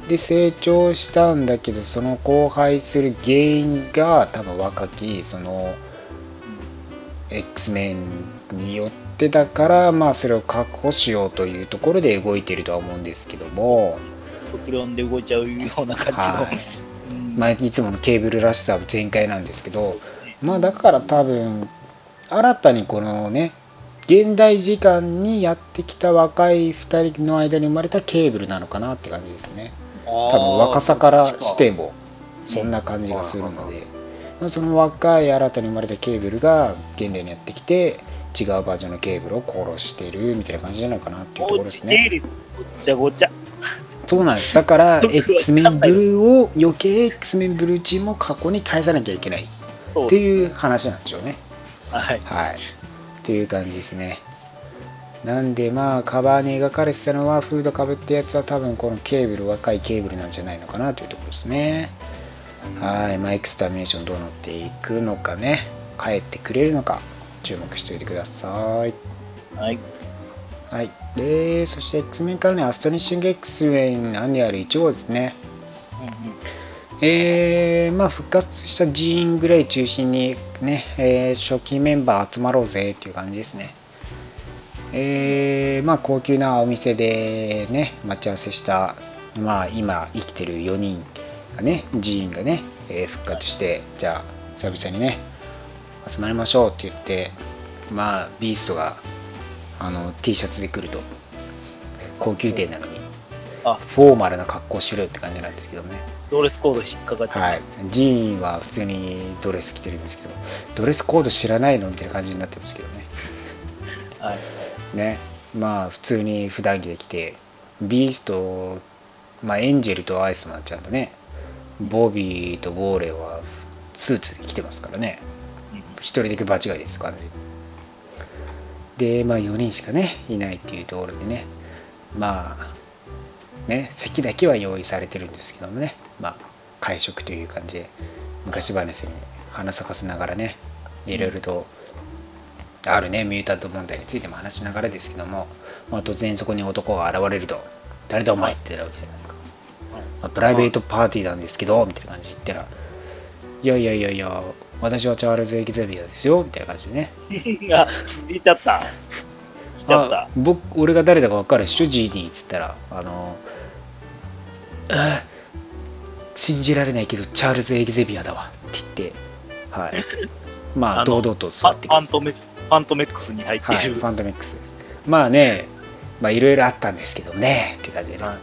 で成長したんだけどその荒廃する原因が多分若きその X メンによってだから、まあ、それを確保しようというところで動いているとは思うんですけども。極論で動いちゃうような感じの。はいうんまあ、いつものケーブルらしさは全開なんですけど、まあ、だから多分新たにこのね現代時間にやってきた若い2人の間に生まれたケーブルなのかなって感じですね多分若さからしてもそんな感じがするので、まあその若い新たに生まれたケーブルが現代にやってきて違うバージョンのケーブルを殺してるみたいな感じじゃないかなっていうところですね。ごっちゃごちゃ。そうなんです。だから、X メンブルーを余計 X メンブルーチームを過去に返さなきゃいけないっていう話なんでしょうね。はい。はい。っていう感じですね。なんでまあカバーに描かれてたのはフードかぶったやつは多分このケーブル若いケーブルなんじゃないのかなというところですね。はい。まあエクスターミネーションどうなっていくのかね。帰ってくれるのか注目しておいてください。はい。はい。で、そして X メンからね、アストニッシング X メンアニュアル1号ですね。えーまあ、復活したジーン・グレイ中心に、ねえー初期メンバー集まろうぜっていう感じですね。えーまあ、高級なお店で、ね、待ち合わせした、まあ、今生きてる4人がね、ジーンがね、えー復活して、じゃあ久々にね、集まりましょうって言って、まあ、ビーストがあの T シャツで来ると、高級店なのに、あ、フォーマルな格好しろよって感じなんですけどね。ドレスコード引っかかっちゃはい、ジーンは普通にドレス着てるんですけど、ドレスコード知らないのみたいな感じになってますけどね。う。はい。ね、まあ普通に普段着で着て、ビースト、まあエンジェルとアイスマンちゃんとね、ボビーとウォーレンはスーツで着てますからね、一人だけ場違いです完全に。で、まあ4人しかね、いないっていうところでね、まあ、ね、席だけは用意されてるんですけどもね、まあ、会食という感じで、昔話に花咲かせながらね、いろいろと、あるね、ミュータント問題についても話しながらですけども、まあ、突然そこに男が現れると、誰だお前ってなるわけじゃないですか。まあプライベートパーティーなんですけど、みたいな感じで言ったら、いやいやいやいや、私はチャールズ・エグゼビアですよ、みたいな感じでね。あ、出ちゃった。来ちゃった。あ。僕俺が誰だか分かるでしょ？GD っつったら。あのあ信じられないけどチャールズ・エグゼビアだわって言って。はい。まあ堂々と座ってファントメ、ファントメックスに入ってはい。ファントメックス。まあねまあいろいろあったんですけどねって感じでね、はい。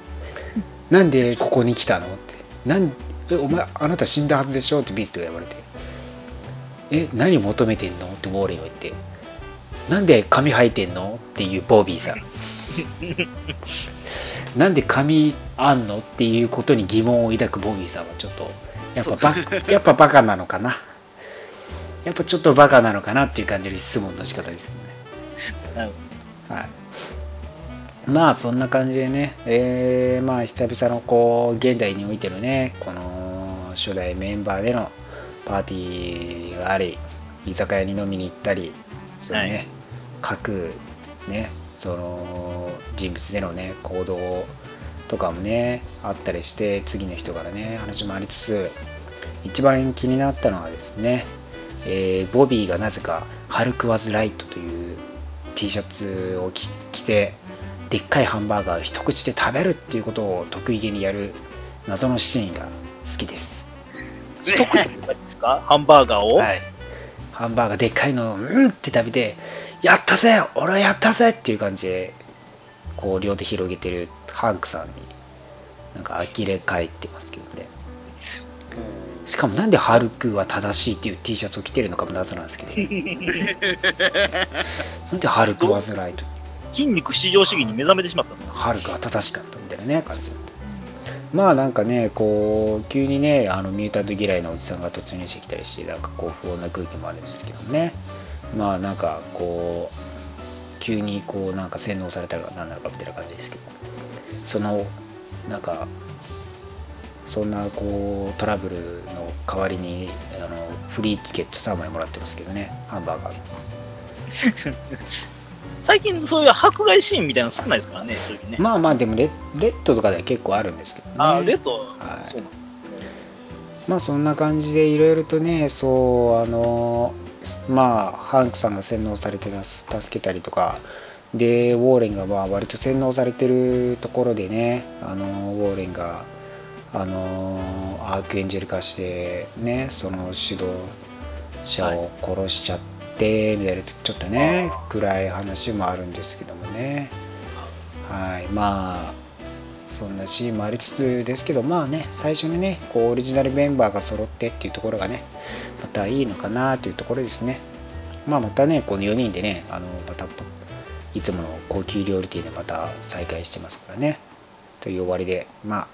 なんでここに来たの？って。なんえお前あなた死んだはずでしょ？ってビーストが言われてえ何求めてんの？ってウォーレンは言って。なんで髪生えてんの？っていうボビーさん。なんで髪あんの？っていうことに疑問を抱くボビーさんはちょっとやっぱバやっぱバカなのかな？やっぱちょっとバカなのかな？っていう感じの質問の仕方ですよね。はい。はい。まあそんな感じでね、えーまあ久々のこう現代においてのね、この初代メンバーでのパーティーがあり、居酒屋に飲みに行ったり、ねはい。各ね、その人物でのね、行動とかもね、あったりして、次の人からね、話もありつつ、一番気になったのはですね、えーボビーがなぜかハルクワズライトという T シャツを着着てでっかいハンバーガーを一口で食べるっていうことを得意げにやる謎のシーンが好きです一口ですか？ハンバーガーを、はい、ハンバーガーでっかいのをうんって食べてやったぜ俺はやったぜっていう感じでこう両手広げてるハンクさんになんか呆れ返ってますけどね。しかもなんでハルクは正しいっていう T シャツを着てるのかも謎なんですけど なんでハルクはずらいと。筋肉至上主義に目覚めてしまったんだ。ハルクは正しかったみたいなね感じだったまあなんかねこう急にねあのミュータント嫌いなおじさんが突入してきたりしてなんかこう不穏な空気もあるんですけどね。まあなんかこう急にこうなんか洗脳されたら何なのかみたいな感じですけど。そのなんかそんなこうトラブルの代わりにあのフリーチケット3枚もらってますけどねハンバーガー。最近そういう迫害シーンみたいなの少ないですからね、正直ね。まあまあでもレレッドとかでは結構あるんですけどね。あ、レッド、はい。そうなまあそんな感じでいろいろとねそうあのまあハンクさんが洗脳されて助けたりとかでウォーレンがまあ割と洗脳されてるところでねあのウォーレンがあのアークエンジェル化してねその指導者を殺しちゃってみたいなちょっとね暗い話もあるんですけどもね。はいまあそんなシーンもありつつですけどまあね最初にねこうオリジナルメンバーが揃ってっていうところがねまたいいのかなというところですね。まあまたねこの4人でねあのまたいつもの高級料理店でまた再開してますからね。という終わりでまあ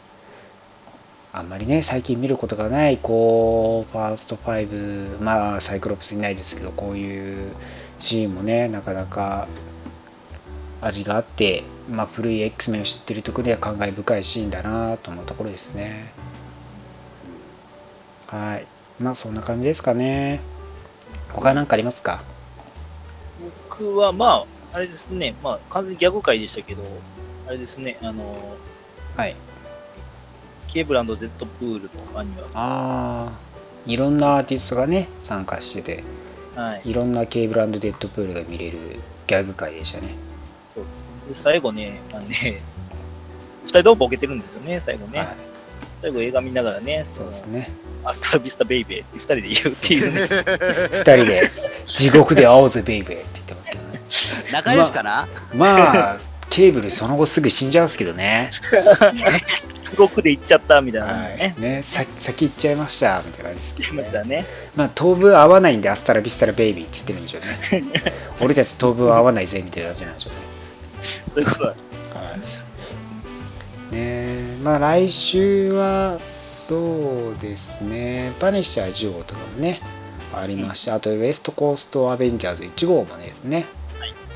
あんまりね最近見ることがないこうファースト5まあサイクロプスいないですけどこういうシーンもねなかなか味があって、まあ、古い X メンを知ってるところでは感慨深いシーンだなと思うところですね。はい。まあそんな感じですかね。他何かありますか？僕はまあ、あれですね、まあ、完全にギャグ界でしたけど、あれですね、あの、はいケーブランド・デッドプールのアニメは、ああいろんなアーティストがね参加してて。はい、いろんなケーブランド・デッドプールが見れるギャグ界でしたね。そう。で最後ね、あのね、二人ともボケてるんですよね、最後ね。はい。最後映画見ながらね、そうですね。Hasta la vista baby って二人で言うっていうね。二人で地獄で会おうぜベイベーって言ってますけどね。仲良しかな、まあケーブルその後すぐ死んじゃうんですけどね 地獄で行っちゃったみたいなはねい、。ねさ先行っちゃいましたみたいな感じ言いましたね。まあ当分会わないんで Hasta la vista baby って言ってるんでしょうね 俺たち当分会わないぜみたいな感じなんでしょうねそういうことだ。はい。ねえまあ来週は、そうですね、パニッシャー10号とかもね、ありまして、あとウエストコーストアベンジャーズ1号もねですね、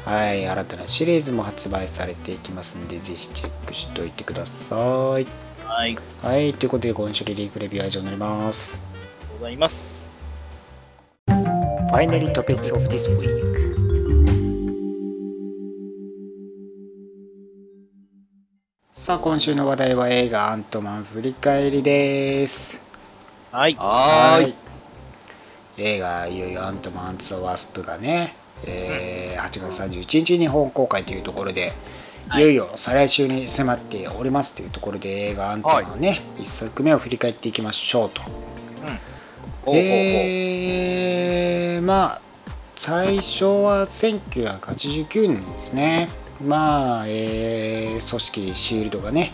はい、新たなシリーズも発売されていきますんで、ぜひチェックしておいてください。はい、はい、ということで今週リリークレビューは以上になります。ございます。Finally Topics of this week さあ今週の話題は映画アントマン振り返りですはい。はーい。映画いよいよアントマンワスプがね、えー8月31日に本公開というところで、はい。い、よいよ再来週に迫っておりますというところで映画アントマンのね、一作目を振り返っていきましょうと。うん。えーまあ最初は1989年ですね。まあ、えー組織シールドがね、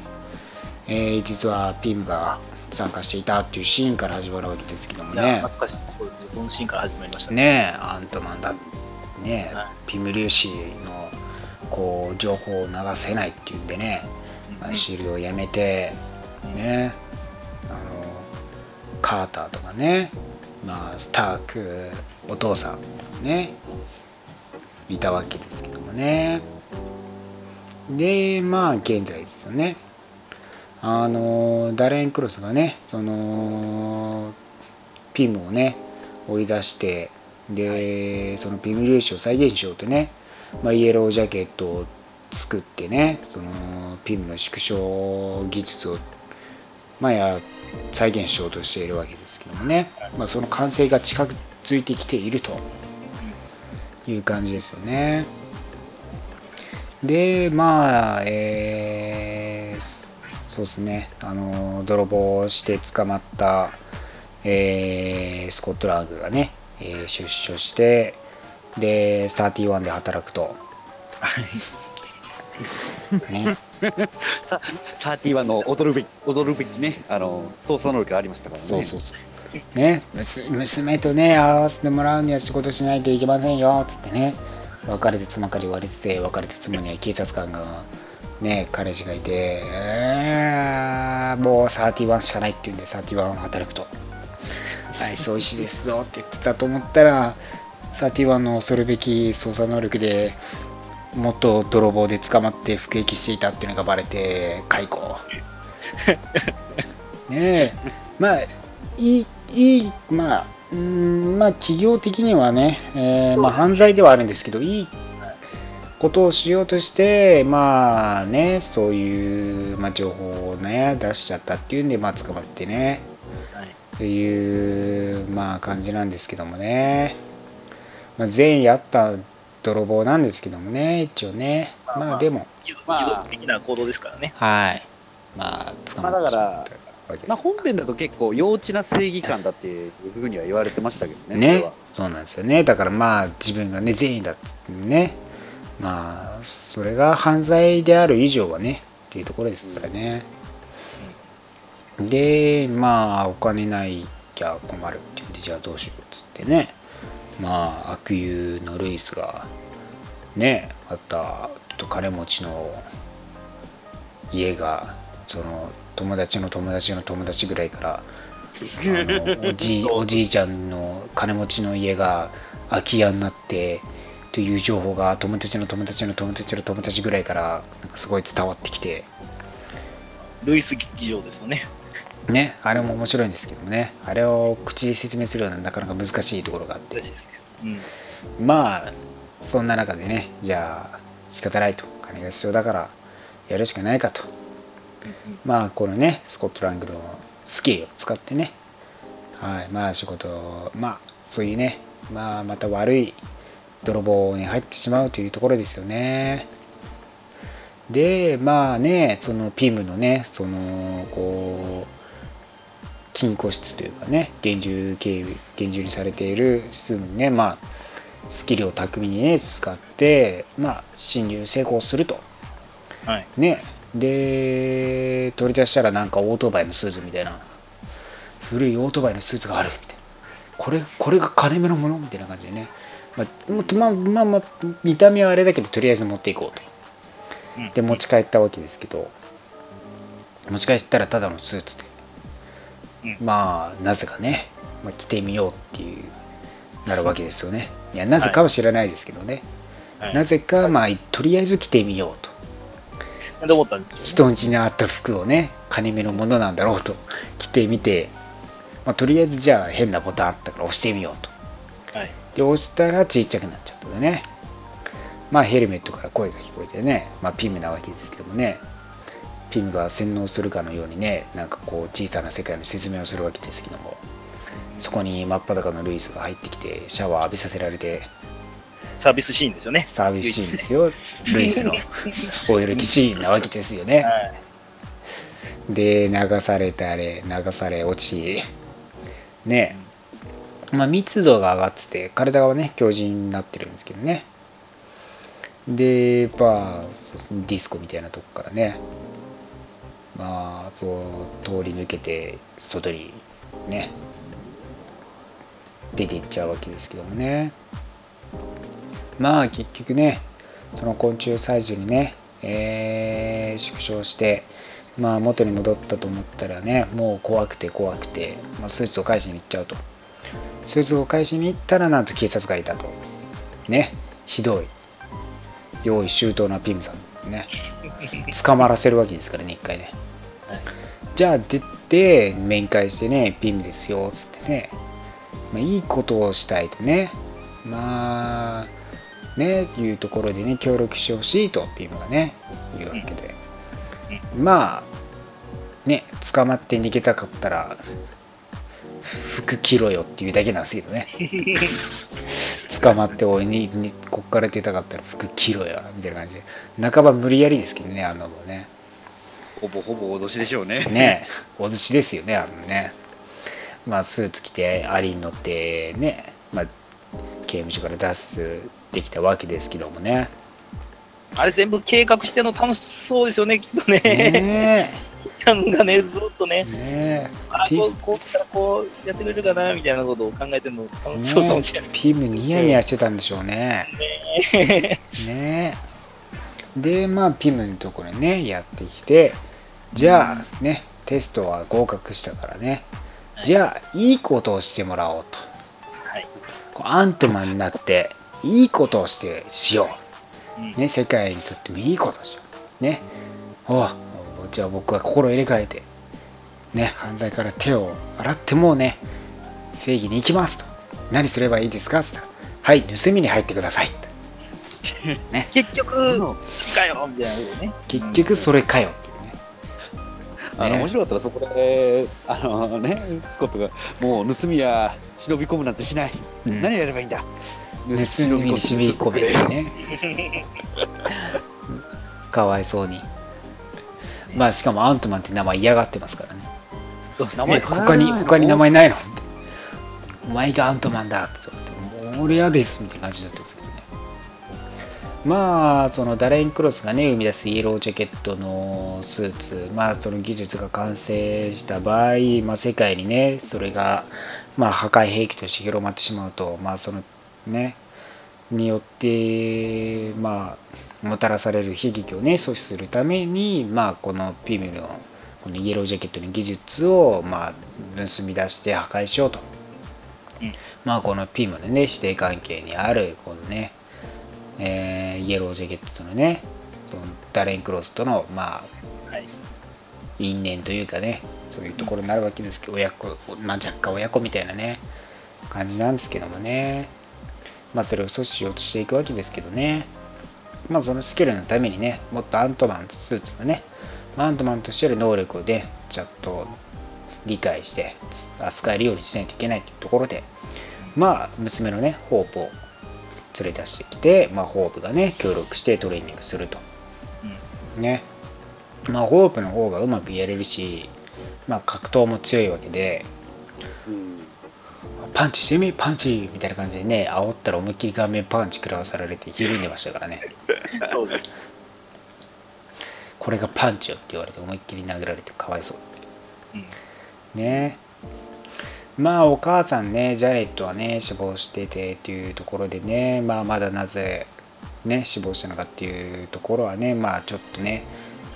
えー実はピムが参加していたっていうシーンから始まるわけですけどもね。懐かしい。このシーンから始まりましたね。ねアントマンだね、はい。ピム粒子のこう情報を流せないっていうんでね、まあシールドをやめてねあのカーターとかね、まあ、スタークお父さんねいたわけですけどもね。でまあ現在ですよね。あのダレン・クロスがねそのピムをね追い出してでそのピム粒子を再現しようとね、まあ、イエロージャケットを作ってねそのピムの縮小技術をまあや再現しようとしているわけですけどもね、まあ、その完成が近づいてきているという感じですよね。で、まあ、えー、そうですね、あの、泥棒して捕まった、えー、スコットランドがね、えー、出所して、で、31で働くと。ね、さ31の踊るべき、踊るべきね、あの、操作能力がありましたからね。そうそうそう。ね、娘とね、合わせてもらうには仕事しないといけませんよ、つってね。別れて妻から言われてて、別れて妻には警察官が、ね、彼氏がいて、えー、もう31しかないって言うんで、31を働くと。はい、そう石ですぞって言ってたと思ったら、31の恐るべき操作能力で、もっと泥棒で捕まって服役していたっていうのがバレて、解雇。ねえ、まあ、いい、いい、まあ、うんまあ、企業的にはね、えー、まあ、犯罪ではあるんですけど、いいことをしようとして、まあね、そういう、まあ、情報をね、出しちゃったっていうんで、まあ、捕まってね、はい、っていう、まあ、感じなんですけどもね、まあ、善意あった泥棒なんですけどもね、一応ね、まあ、まあ、でも、的な行動ですからね。はい。まあ、捕まってしまった。まあ、本編だと結構幼稚な正義感だっていうふうには言われてましたけどね、ねそうなんですよね。だからまあ自分がね、善意だってね、まあ、それが犯罪である以上はね、っていうところですからね。で、まあ、お金ないきゃ困るっていうんで、じゃあどうしようっつってね、まあ、悪友のルイスが、ね、あったと金持ちの家が、その友達の友達の友達ぐらいからおじ おじいちゃんの金持ちの家が空き家になってという情報が友達の友達の友達の友達ぐらいからすごい伝わってきて。ルイス劇場ですよねねあれも面白いんですけどね。あれを口で説明するのはなかなか難しいところがあって、うん、まあそんな中でねじゃあ仕方ないと金が必要だからやるしかないかと。まあ、このね、スコットランドのスキーを使ってね、はい、まあ仕事、まあ、そういうね、まあ、また悪い泥棒に入ってしまうというところですよね。で、まあね、そのピムのね、その、こう、金庫室というかね、厳重警備、厳重にされている室にね、まあ、スキルを巧みにね、使って、まあ、侵入成功すると。はい、ね、で、取り出したらなんかオートバイのスーツみたいな、古いオートバイのスーツがあるみたいな。これ、これが金目のものみたいな感じでね。まあ、まあ、まあ、まあ、見た目はあれだけど、とりあえず持っていこうと。で、持ち帰ったわけですけど、持ち帰ったらただのスーツで。まあ、なぜかね、まあ、着てみようっていう、なるわけですよね。いや、なぜかは知らないですけどね。はい、なぜか、まあ、とりあえず着てみようと。なんで思ったんです人んちにあった服をね、金目のものなんだろうと着てみて、まあ、とりあえずじゃあ変なボタンあったから押してみようと。はい、で、押したらちっちゃくなっちゃったでね。まあヘルメットから声が聞こえてね、まあピムなわけですけどもね、ピムが洗脳するかのようにね、なんかこう小さな世界の説明をするわけですけども、そこに真っ裸のルイスが入ってきて、シャワー浴びさせられて、サービスシーンですよね。サービスシーンですよ。ルイスの OLT シーンなわけですよね。はい、で、流されたれ、流され落ち、ね、まあ、密度が上がってて、体はね、強靭になってるんですけどね。で、まあ、ディスコみたいなとこからね、まあ、そう、通り抜けて、外にね、出ていっちゃうわけですけどもね。まあ結局ね、その昆虫サイズにね、えー、縮小して、まあ元に戻ったと思ったらね、もう怖くて怖くて、まあ、スーツを返しに行っちゃうと。スーツを返しに行ったらなんと警察がいたと。ね、ひどい。用意周到なピムさんですね。捕まらせるわけですからね、一回ね。じゃあ出て、面会してね、ピムですよっ、つってね。まあ、いいことをしたいとね。まあ、ね、いうところでね、協力してほしいと、ピムがね、言うわけで。まあ、ね、捕まって逃げたかったら、服着ろよっていうだけなんですけどね 捕まっておいににこっから出たかったら服着ろよみたいな感じで。半ば無理やりですけどねあのもね。ほぼほぼ脅しでしょうね。ね 脅しですよねあのね。まあスーツ着てアリに乗ってね、まあ、刑務所から脱出できたわけですけどもね。あれ全部計画してんの楽しそうですよね、きっとね。ねちゃんがね、ずっとね、え。ねあピこうこうしたらこうやってくれるかなみたいなことを考えてるの楽しそうかもしれない。ピムニヤニヤしてたんでしょうね。ねねでまあピムのところにねやってきて。じゃあねテストは合格したからね。じゃあいいことをしてもらおうと。はい。こうアントマンになっていいことをしてしよう。ん。う、ね、世界にとってもいいことをしよう。ね。おうじゃあ僕は心を入れ替えてね犯罪から手を洗ってもうね正義に行きますと。何すればいいですか？って言ったらはい盗みに入ってください。ね。結局、かよみたいなね。結局それかよ。っていうねあのね。面白かったらそこで、あのね、スコットが、もう盗みや忍び込むなんてしない。うん。何やればいいんだ？盗みに染み込めてね。かわいそうにまあしかもアントマンって名前嫌がってますからね。名前ね。他に他に名前ないの？って。お前がアントマンだって言って俺嫌ですみたいな感じだったんですけどね。まあそのダレン・クロスがね生み出すイエロージャケットのスーツまあその技術が完成した場合、まあ、世界にねそれがまあ破壊兵器として広まってしまうとまあそのねによってまあもたらされる悲劇をね阻止するためにまあこのピムのこのイエロージャケットの技術をまあ盗み出して破壊しようと、うん。まあこのピムのね指定関係にあるこのね、えーイエロージャケットとのねそのダレン・クロスとのまあはい。因縁というかねそういうところになるわけですけど親子、まあ、若干親子みたいなね感じなんですけどもねまあそれを阻止しようとしていくわけですけどね。まあそのスキルのためにねもっとアントマンスーツのねアントマンとしての能力をねちゃんと理解して扱えるようにしないといけないというところでまあ娘のねホープを連れ出してきて、まあ、ホープがね協力してトレーニングすると。うん。ね。まあホープの方がうまくやれるしまあ格闘も強いわけでうんパンチしてみパンチみたいな感じでね煽ったら思いっきり顔面パンチ食らわされてひるんでましたからねそうです。これがパンチよって言われて思いっきり殴られてかわいそうっていううん。ねまあお母さんねジャネットはね死亡しててっていうところでねまあまだなぜね死亡したのかっていうところはねまあちょっとね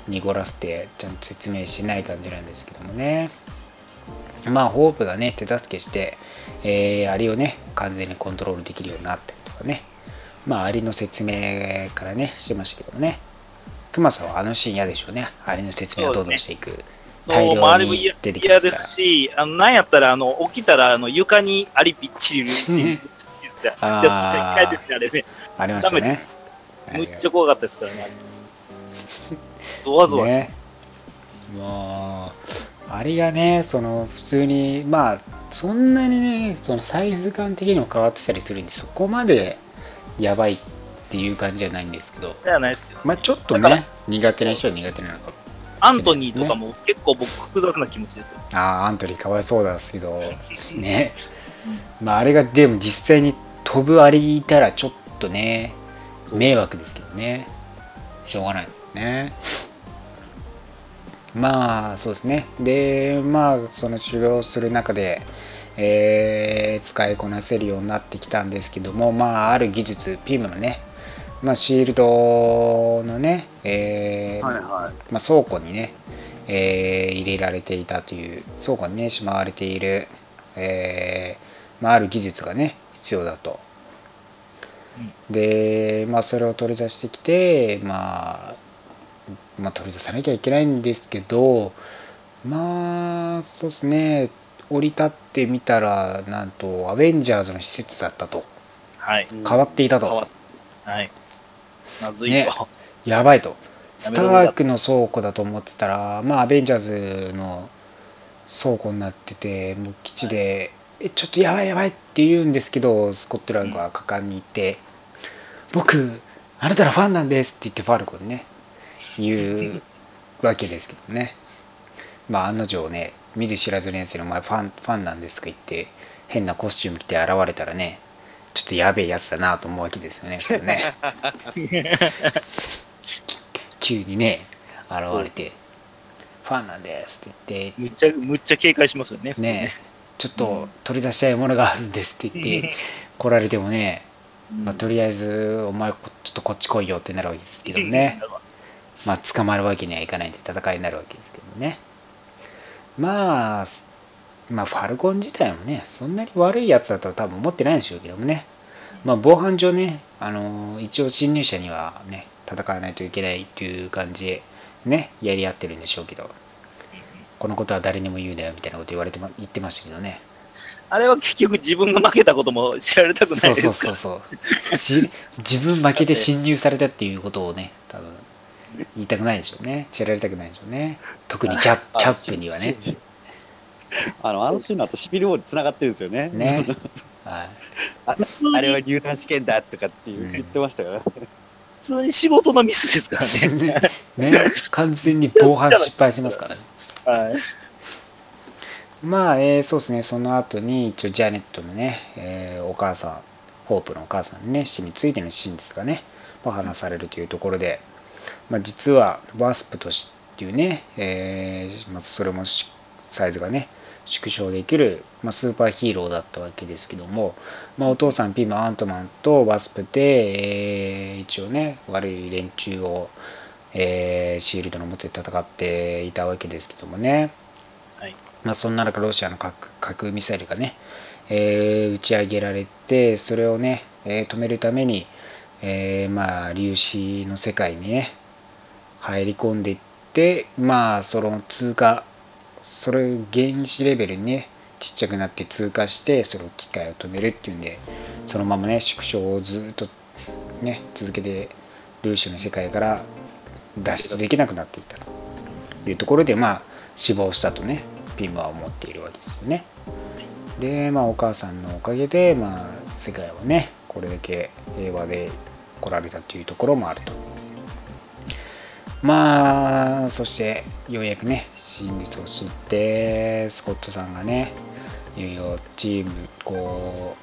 濁らせてちゃんと説明しない感じなんですけどもねまあホープがね手助けして、えーアリをね完全にコントロールできるようになったりとかね。まあアリの説明からねしてましたけどもね。クマさんはあのシーン嫌でしょうね。アリの説明をどんどんしていく、大そう、まあ、あ量にれも嫌でますし、あのなんやったら、あの起きたらあの床にアリびっちりいるし、うん。ああれね。ありましたね。むっちゃ怖かったですからね。ゾワゾワしね。もうあれがねその普通にまあそんなにねそのサイズ感的にも変わってたりするんでそこまでやばいっていう感じじゃないんですけどじゃないですけど、まあちょっとだからね苦手な人は苦手なのかもアントニーとかも結構僕複雑な気持ちですよ。ああアントニーかわいそうなんですけどね。まああれがでも実際に飛ぶアリいたらちょっとね迷惑ですけどね。しょうがないですよねまあそうですね。でまあその修行する中で、えー使いこなせるようになってきたんですけどもまあある技術ピムのねまあ、シールドのね、えーはいはまあ、倉庫にね、えー入れられていたという倉庫にねしまわれている、えーまあ、ある技術がね必要だと。で、まあ、それを取り出してきて、まあ、まあ取り出さなきゃいけないんですけどまあそうですね降り立ってみたらなんとアベンジャーズの施設だったとはい。い。変わっていたと、はい。まずいねと。やばいと。スタークの倉庫だと思ってたら、まあ、アベンジャーズの、倉庫になっててもう基地でえちょっとやばいやばいって言うんですけどスコットランドは果敢に行って、僕あなたのファンなんですって言ってファルコンにね言うわけですけどね。まあ案の定ね見ず知らずのやつにお前ファンファンなんですとか言って変なコスチューム着て現れたらねちょっとやべえやつだなと思うわけですよね普通ね。急にね現れてファンなんですって言って。むっちゃ、むっちゃ警戒しますよね、ね。ちょっと取り出したいものがあるんですって言って 来られてもね、うん。まあ、とりあえずお前こちょっとこっち来いよってなるわけですけどね まあ捕まるわけにはいかないんで戦いになるわけですけどね。まあまあファルコン自体もねそんなに悪いやつだとは多分思ってないんでしょうけどもね。まあ防犯上ねあの一応侵入者にはね戦わないといけないっていう感じでねやり合ってるんでしょうけど。このことは誰にも言うなよみたいなこと言われてま言ってましたけどね。あれは結局自分が負けたことも知られたくなそいうですか？そうそうそう。し自分負けて侵入されたっていうことをね多分言いたくないでしょうね。知られたくないでしょうね。特にキャッ キャップにはね。あの、あのシーンの後、シビルウォーに繋がってるんですよね。ね。はい。ああれは入団試験だとかっていううん。言ってましたからね。普通に仕事のミスですからね。ね。完全に防犯失敗しますからね。はい。まあ、えーそうですね、その後に、一応、ジャネットのね、えーお母さん、ホープのお母さんのね、死についての真実がね、まあ話されるというところで、まあ、実は、ワスプとしっていうね、えーまずそれもしサイズがね、縮小できる、まあ、スーパーヒーローだったわけですけども、まあ、お父さん、ピム、アントマンとワスプで、えー一応ね、悪い連中を、えーシールドの表で戦っていたわけですけどもね、はい。まあ、そんな中、ロシアの核核ミサイルがね、えー打ち上げられて、それをね、えー止めるために、えーまあ、粒子の世界にね、入り込んでいって、まあ、その通過、それ原子レベルにね、ちっちゃくなって通過して、それを機械を止めるっていうんで、そのままね、縮小をずっとね、続けて、粒子の世界から脱出できなくなっていったというところで、まあ、死亡したとね、ピムは思っているわけですよね。で、まあ、お母さんのおかげで、まあ、世界はね、これだけ平和で来られたというところもあると。まあ、そして、ようやくね、真実を知って、スコットさんがね、いよいよチーム、こ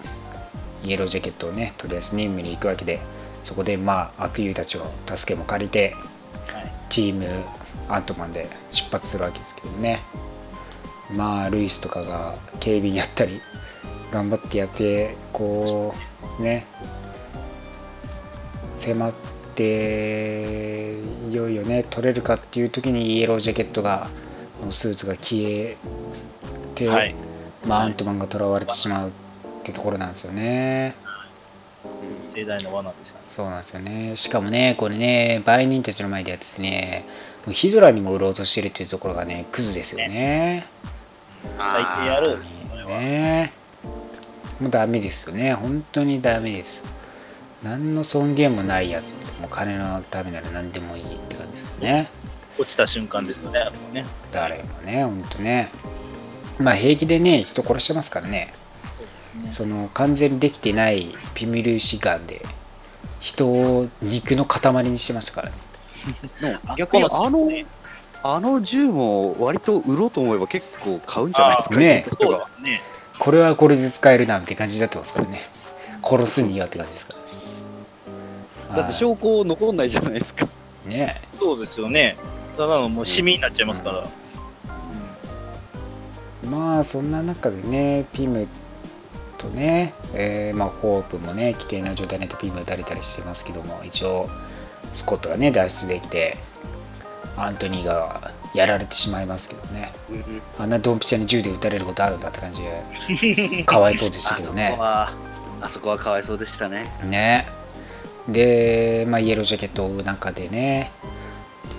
う、イエロージャケットをね、とりあえず任務に行くわけで、そこで、まあ、悪友たちを助けも借りて、はい。チームアントマンで出発するわけですけどねまあルイスとかが警備やったり頑張ってやってこうね迫っていよいよね取れるかっていう時にイエロージャケットがスーツが消えて、はい。まあ、アントマンが囚われてしまうってところなんですよね。盛大な罠でしたね。そうなんですよね。しかもね、これね、売人たちの前でやっててね、もうヒドラにも売ろうとしてるっていうところがね、クズですよね。最低やる。ねもうダメですよね。本当にダメです。何の尊厳もないやつ。もう金のためなら何でもいいって感じですよね。落ちた瞬間ですよね、ね。誰もね、本当ね。まあ平気でね、人殺してますからね。その完全にできてないピミルシガンで人を肉の塊にしてましたからね。逆にあの、ねあの銃も割と売ろうと思えば結構買うんじゃないですか、ね人がそうですね。これはこれで使えるなって感じになってますからね。殺すにはって感じですから。だって証拠残んないじゃないですか。ねそうですよね。ただのもう市民になっちゃいますから。まあそんな中でね、ピムとね、えーまあ、ホープもね、危険な状態でピム打たれたりしてますけども、一応スコットがね、脱出できて、アントニーがやられてしまいますけどね。あんなドンピシャに銃で撃たれることあるんだって感じで、かわいそうでしたあそこけどね。は、あそこはかわいそうでしたね。ね。で、まあ、イエロージャケットを追う中でね、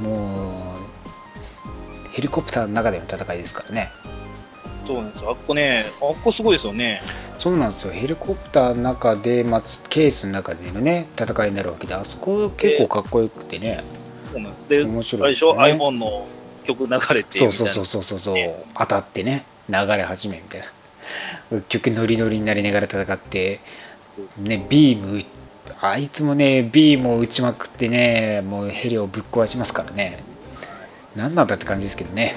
もう、ヘリコプターの中での戦いですからね。そうなんですよ。あっこね、あっこすごいですよね。そうなんですよ。ヘリコプターの中で、まあ、ケースの中でのね、戦いになるわけで、あそこ結構かっこよくてね。そうなんです。で、面白いでしょ、ですよね iPhone の曲流れてそうそうそうそうそうそう、当たってね、流れ始めみたいな。曲ノリノリになりながら戦って、ね、ビーム、あいつもね、ビームを打ちまくってね、もうヘリをぶっ壊しますからね。何なんだって感じですけどね。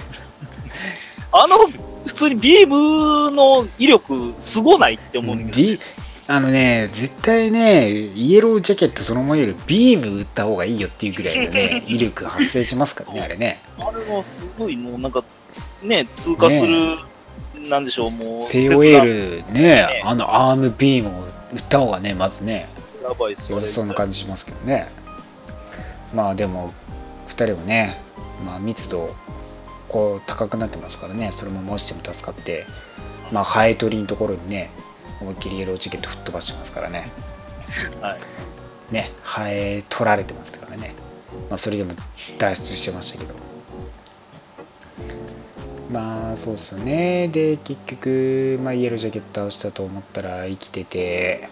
あの、普通にビームの威力、すごないって思うんだけど、ビあのね、絶対ね、イエロージャケットそのものよりビーム打った方がいいよっていうぐらいのね、威力発生しますからね、あれね。あれはすごい、もうなんか、ね、通過する、なんでしょう、もう、COL ねね、あのアームビームを打った方がね、まずね、やばいっすよ良さそうな感じしますけどね。まあでも、2人はね、まあ、密度、こう高くなってますからね、それももしても助かって、まあ、ハエ取りのところにね、思いっきりイエローチケット吹っ飛ばしてますからね、はい。ね、ハエ取られてますからね、まあ、それでも脱出してましたけど。まあそうですよね。で、結局、まあ、イエロージャケット倒したと思ったら生きてて、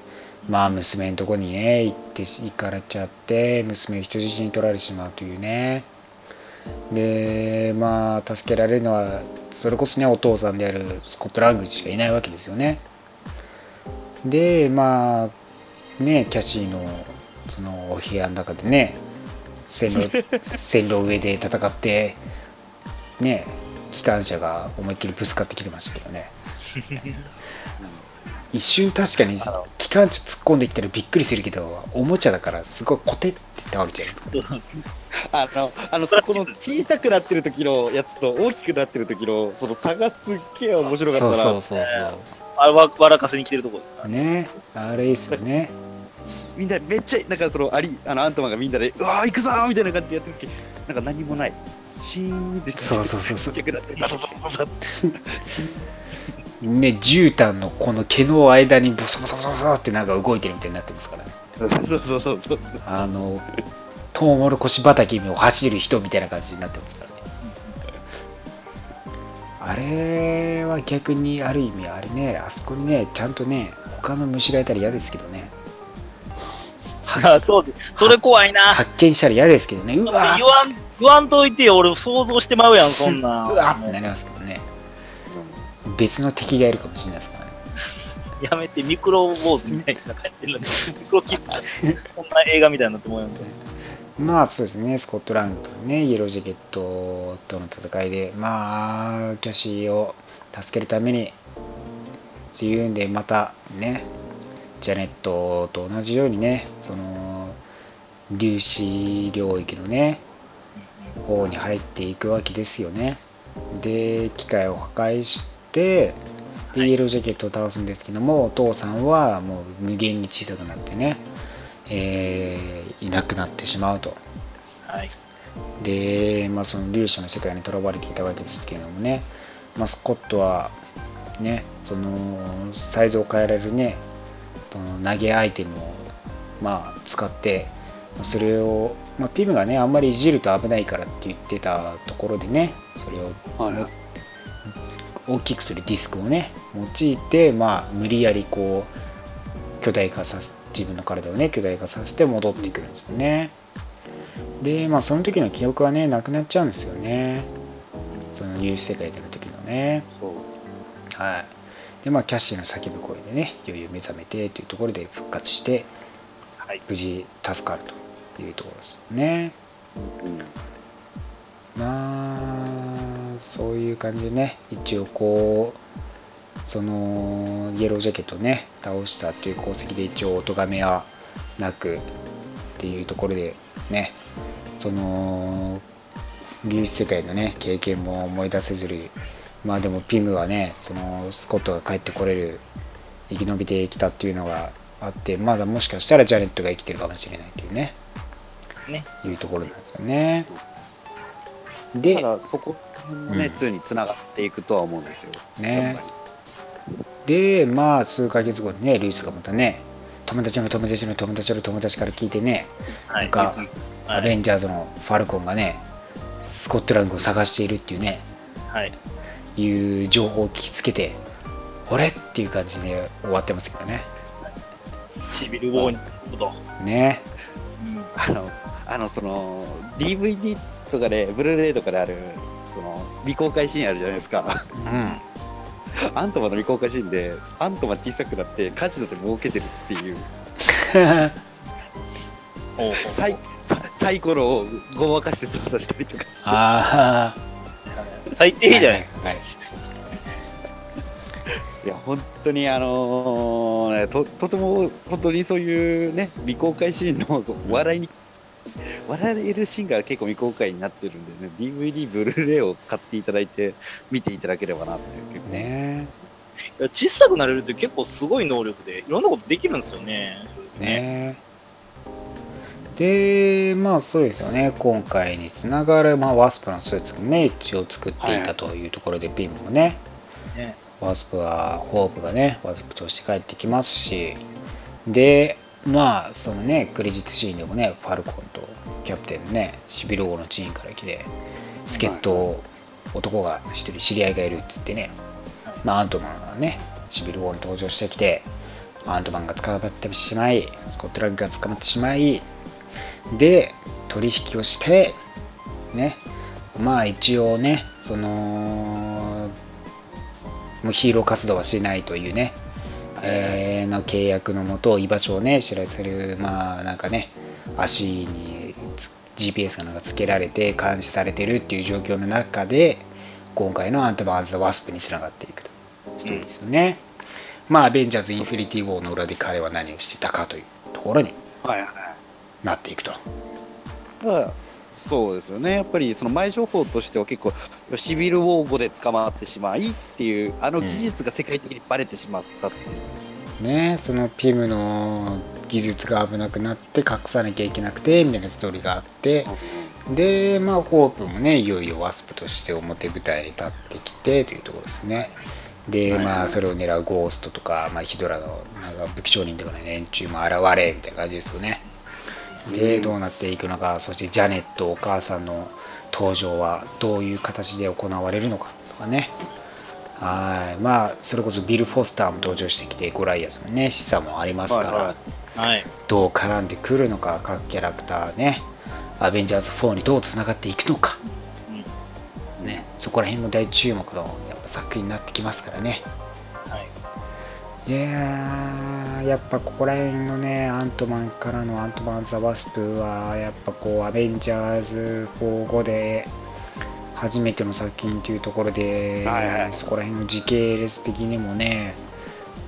まあ娘のとこにね、行って、行かれちゃって、娘を人質に取られてしまうというね。で、まあ助けられるのは、それこそね、お父さんであるスコットラングしかいないわけですよね。で、まあ、ね、キャシーの、その、お部屋の中でね、線路、線路上で戦って、ね、機関車が思いっきりぶつかってきてましたけどね。一瞬確かにあの機関車突っ込んできたらびっくりするけど、おもちゃだからすごいコテって倒れちゃう。あの、あの、そこの小さくなってる時のやつと大きくなってる時の、その差がすっげえ面白かったな。そうそうそうあれわ笑かせに来てるところですか？ね、あれいいっすよね。みんなめっちゃ、なんかその、アリ、あの、アントマンがみんなで、うわー行くぞーみたいな感じでやってる時なんか何もない。シーンってしてそうそうそうそうちっちゃくなって、バサバサバサってシーンね、絨毯のこの毛の間にボソボソボソボソってなんか動いてるみたいになってますからね。そうそうそうそうそう。あの、トウモロコシ畑を走る人みたいな感じになってますからね。あれは逆にある意味、あれね、あそこにね、ちゃんとね、他の虫がいたら嫌ですけどね。あそうです。それ怖いな。発見したら嫌ですけどね。う言わわん、言わんといてよ。俺想像してまうやん、そんなん。うわってなりますけどね。別の敵がいるかもしれないですからね。やめて、ミクロ坊主みたいな感じになって、ミクロキッズ、こんな映画みたいになってもうやんで。まあそうですね、スコットランドとね、イエロージャケットとの戦いで、まあ、キャシーを助けるために、っていうんで、またね、ジャネットと同じようにね、その、粒子領域のね、方に入っていくわけですよね。で、機械を破壊して、で、イエロージャケットを倒すんですけども、お父さんはもう無限に小さくなってね、えーいなくなってしまうと。はい。で、まあ、その粒子の世界にとらわれていたわけですけれどもね、まあ、スコットは、ね、そのサイズを変えられるね、その投げアイテムを、まあ、使って、まあそれを、まあ、ピムがね、あんまりいじると危ないからって言ってたところでね、それを大きくするディスクをね、用いて、まあ、無理やりこう、巨大化させ、自分の体をね、巨大化させて戻ってくるんですよね。で、まあ、その時の記憶はね、なくなっちゃうんですよね。その有志世界での時のね。そう。はい。で、まあ、キャッシーの叫ぶ声でね、いよいよ目覚めてというところで復活して、はい。無事助かるというところですね。うん。まあ、そういう感じでね、一応こう、その、イエロージャケットをね、倒したっていう功績で一応、お咎めはなくっていうところでね、その、粒子世界のね、経験も思い出せずに、まあでもピムはね、その、スコットが帰ってこれる、生き延びてきたっていうのがあって、まだもしかしたらジャネットが生きてるかもしれないというね、ね。いうところなんですよね。で、だからそこもね、うん2に繋がっていくとは思うんですよ。ねで、まあ、数ヶ月後にね、ルイスがまたね、友達の友達の友達の友達から聞いてね、はい。なんかはいアベンジャーズのファルコンがね、スコットランドを探しているっていうね、はい。いう情報を聞きつけて、俺っていう感じで終わってますけどね。シビルウォーにこと。ね。うん。あの、あの、その、DVD とかで、ブルーレイとかである、その未公開シーンあるじゃないですか。うん。アントマンの未公開シーンで、アントマン小さくなってカジノで儲けてるっていう、サイササイコロをごまかして操作したりとかして、あ最あ低じゃない。はい。い。や、本当にあのね、ととても本当にそういうね、未公開シーンの笑いに、笑えるシーンが結構未公開になってるんでね、DVD、ブルーレイを買っていただいて、見ていただければなって結構。ね。小さくなれるって結構すごい能力で、いろんなことできるんですよね。ね。で、まあそうですよね、今回につながる、まあ、ワスプのスーツもね、一応作っていたというところで、ピンもね、ね。ワスプは、ホープがね、ワスプとして帰ってきますし、で、まあ、そのね、クレジットシーンでもね、ファルコンとキャプテンのね、シビル王のチームから来て、助っ人、男が一人知り合いがいるって言ってね、まあ、アントマンがね、シビル王に登場してきて、アントマンが捕まってしまい、スコットランドが捕まってしまい、で、取引をして、ね、まあ一応ね、その、もうヒーロー活動はしないというね、えーの契約のもと、居場所をね、知らせる、まあなんかね、足につ GPS がなんかつけられて監視されてるっていう状況の中で、今回のアントマン&ワスプにつながっていくとストーリーですよね。まあ、アベンジャーズ・インフィニティ・ウォーの裏で彼は何をしてたかというところにはいはい。なっていくと。まあそうですよね、やっぱりその前情報としては結構、シビルウォー後で捕まってしまいっていう、あの技術が世界的にバレてしまったっていう、ね、そのピムの技術が危なくなって隠さなきゃいけなくてみたいなストーリーがあってでまあホープもねいよいよワスプとして表舞台に立ってきてというところですね。ではい。まあそれを狙うゴーストとか、まあ、ヒドラのなんか武器商人とかの連中も現れみたいな感じですよねでどうなっていくのかそしてジャネットお母さんの登場はどういう形で行われるのかとかね。はい。まあそれこそビル・フォスターも登場してきてゴライアスのね示唆もありますから、はい。はいはい。どう絡んでくるのか各キャラクターね。アベンジャーズ4にどうつながっていくのか、うん。ね、そこら辺も大注目のやっぱ作品になってきますからね。はい。いやーやっぱここら辺のねアントマンからのアントマン・ザ・ワスプはやっぱこうアベンジャーズ4後で初めての作品というところで、はいはいそこら辺の時系列的にもね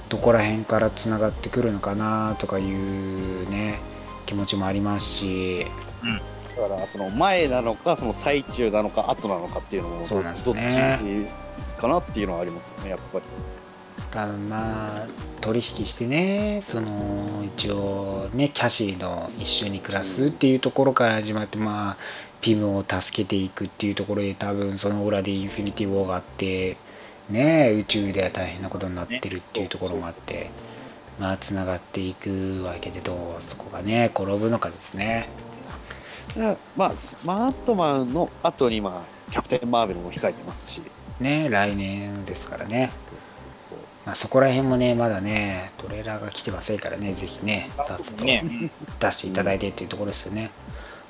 どこら辺からつながってくるのかなとかいうね気持ちもありますしうん。だからその前なのか、その最中なのか、後なのかっていうのも、そうなんですどっねちかなっていうのはありますよね、やっぱり。ただまあ取引してねその一応ねキャシーの一緒に暮らすっていうところから始まってまあピムを助けていくっていうところで多分その裏でインフィニティ・ウォーがあってね宇宙では大変なことになってるっていうところもあってまあつながっていくわけでどうそこがね転ぶのかですね。でまあ、スマアントマンの後に、まあ、キャプテン・マーベルも控えてますし、ね来年ですからね。そうそうそうまあ、そこら辺もね、まだね、トレーラーが来てませんからね、ぜひね、出すね出していただいてっていうところですよね。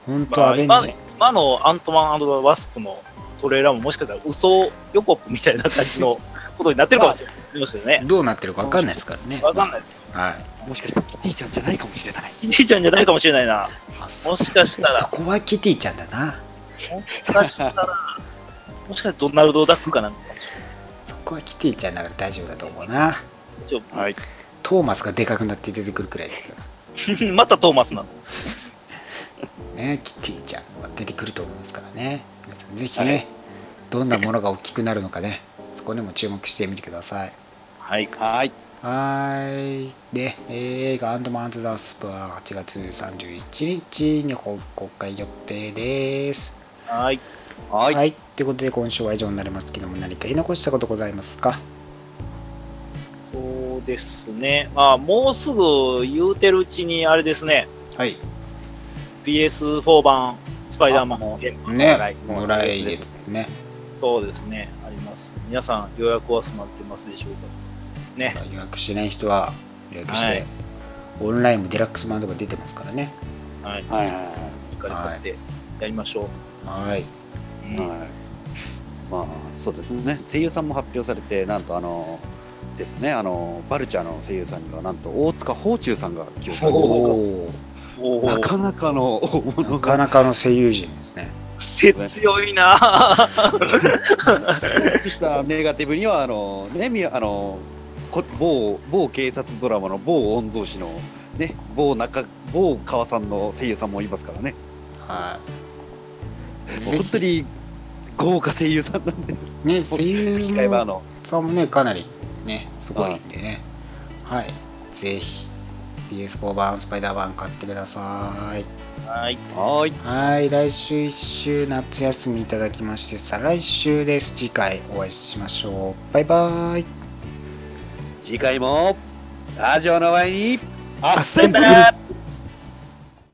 本当、まあ、アベンジ今今のアントマンワスプのトレーラーももしかしたら嘘予告みたいな感じのことになってるかもしれないですよね。どうなってるか分かんないですからね。わかんないですよ。はい。もしかしたらキティちゃんじゃないかもしれない。キティちゃんじゃないかもしれないな。あもしかしたらそこはキティちゃんだな。もしかしたら、もしかしたらドナルド・ダックかなんかもしそこはキティちゃんだから大丈夫だと思うな。はい。トーマスがでかくなって出てくるくらいですかちょまたトーマスなの。ら ね。キティちゃんは出てくると思いますからね。ぜひね、どんなものが大きくなるのかね、そこにも注目してみてください。はい。はい。はーい。で、映画アンドマンズ・ダースプは8月31日に公開予定です。はい。はい。ということで、今週は以上になりますけども、何か言い残したことございますか？そうですね。まあ、もうすぐ言うてるうちに、あれですね。はい。PS4 版、スパイダーマンのゲーム。ね来、もらいですね。そうですね。あります。皆さん予約は済まれてますでしょうか？ね。予約してない人は予約して、はいオンラインもデラックス版とか出てますからね。はい。はいはいしっかり買ってやりましょう。はい。うんはい。はい。そうですね、声優さんも発表されて、なんとあの、ですね、あの、バルチャーの声優さんには、なんと大塚芳忠さんが起用されてますおなかなかの大物が。なかなかの声優陣ですね。癖 強いなぁ。したネガティブには、あの、ね、みあの、こ某、某警察ドラマの某御曹司の、ね、某中、某川さんの声優さんもいますからね。はい。本当に豪華声優さんなんで。ね、声優機会はあの、さんもね、かなりね、すごいんでね。はい。ぜひ、PS4 版、スパイダー版買ってください。はい。はーい。はい、来週1週夏休みいただきまして、再来週です。次回お会いしましょう。バイバイ。次回も、ラジオの前に、アッセンブル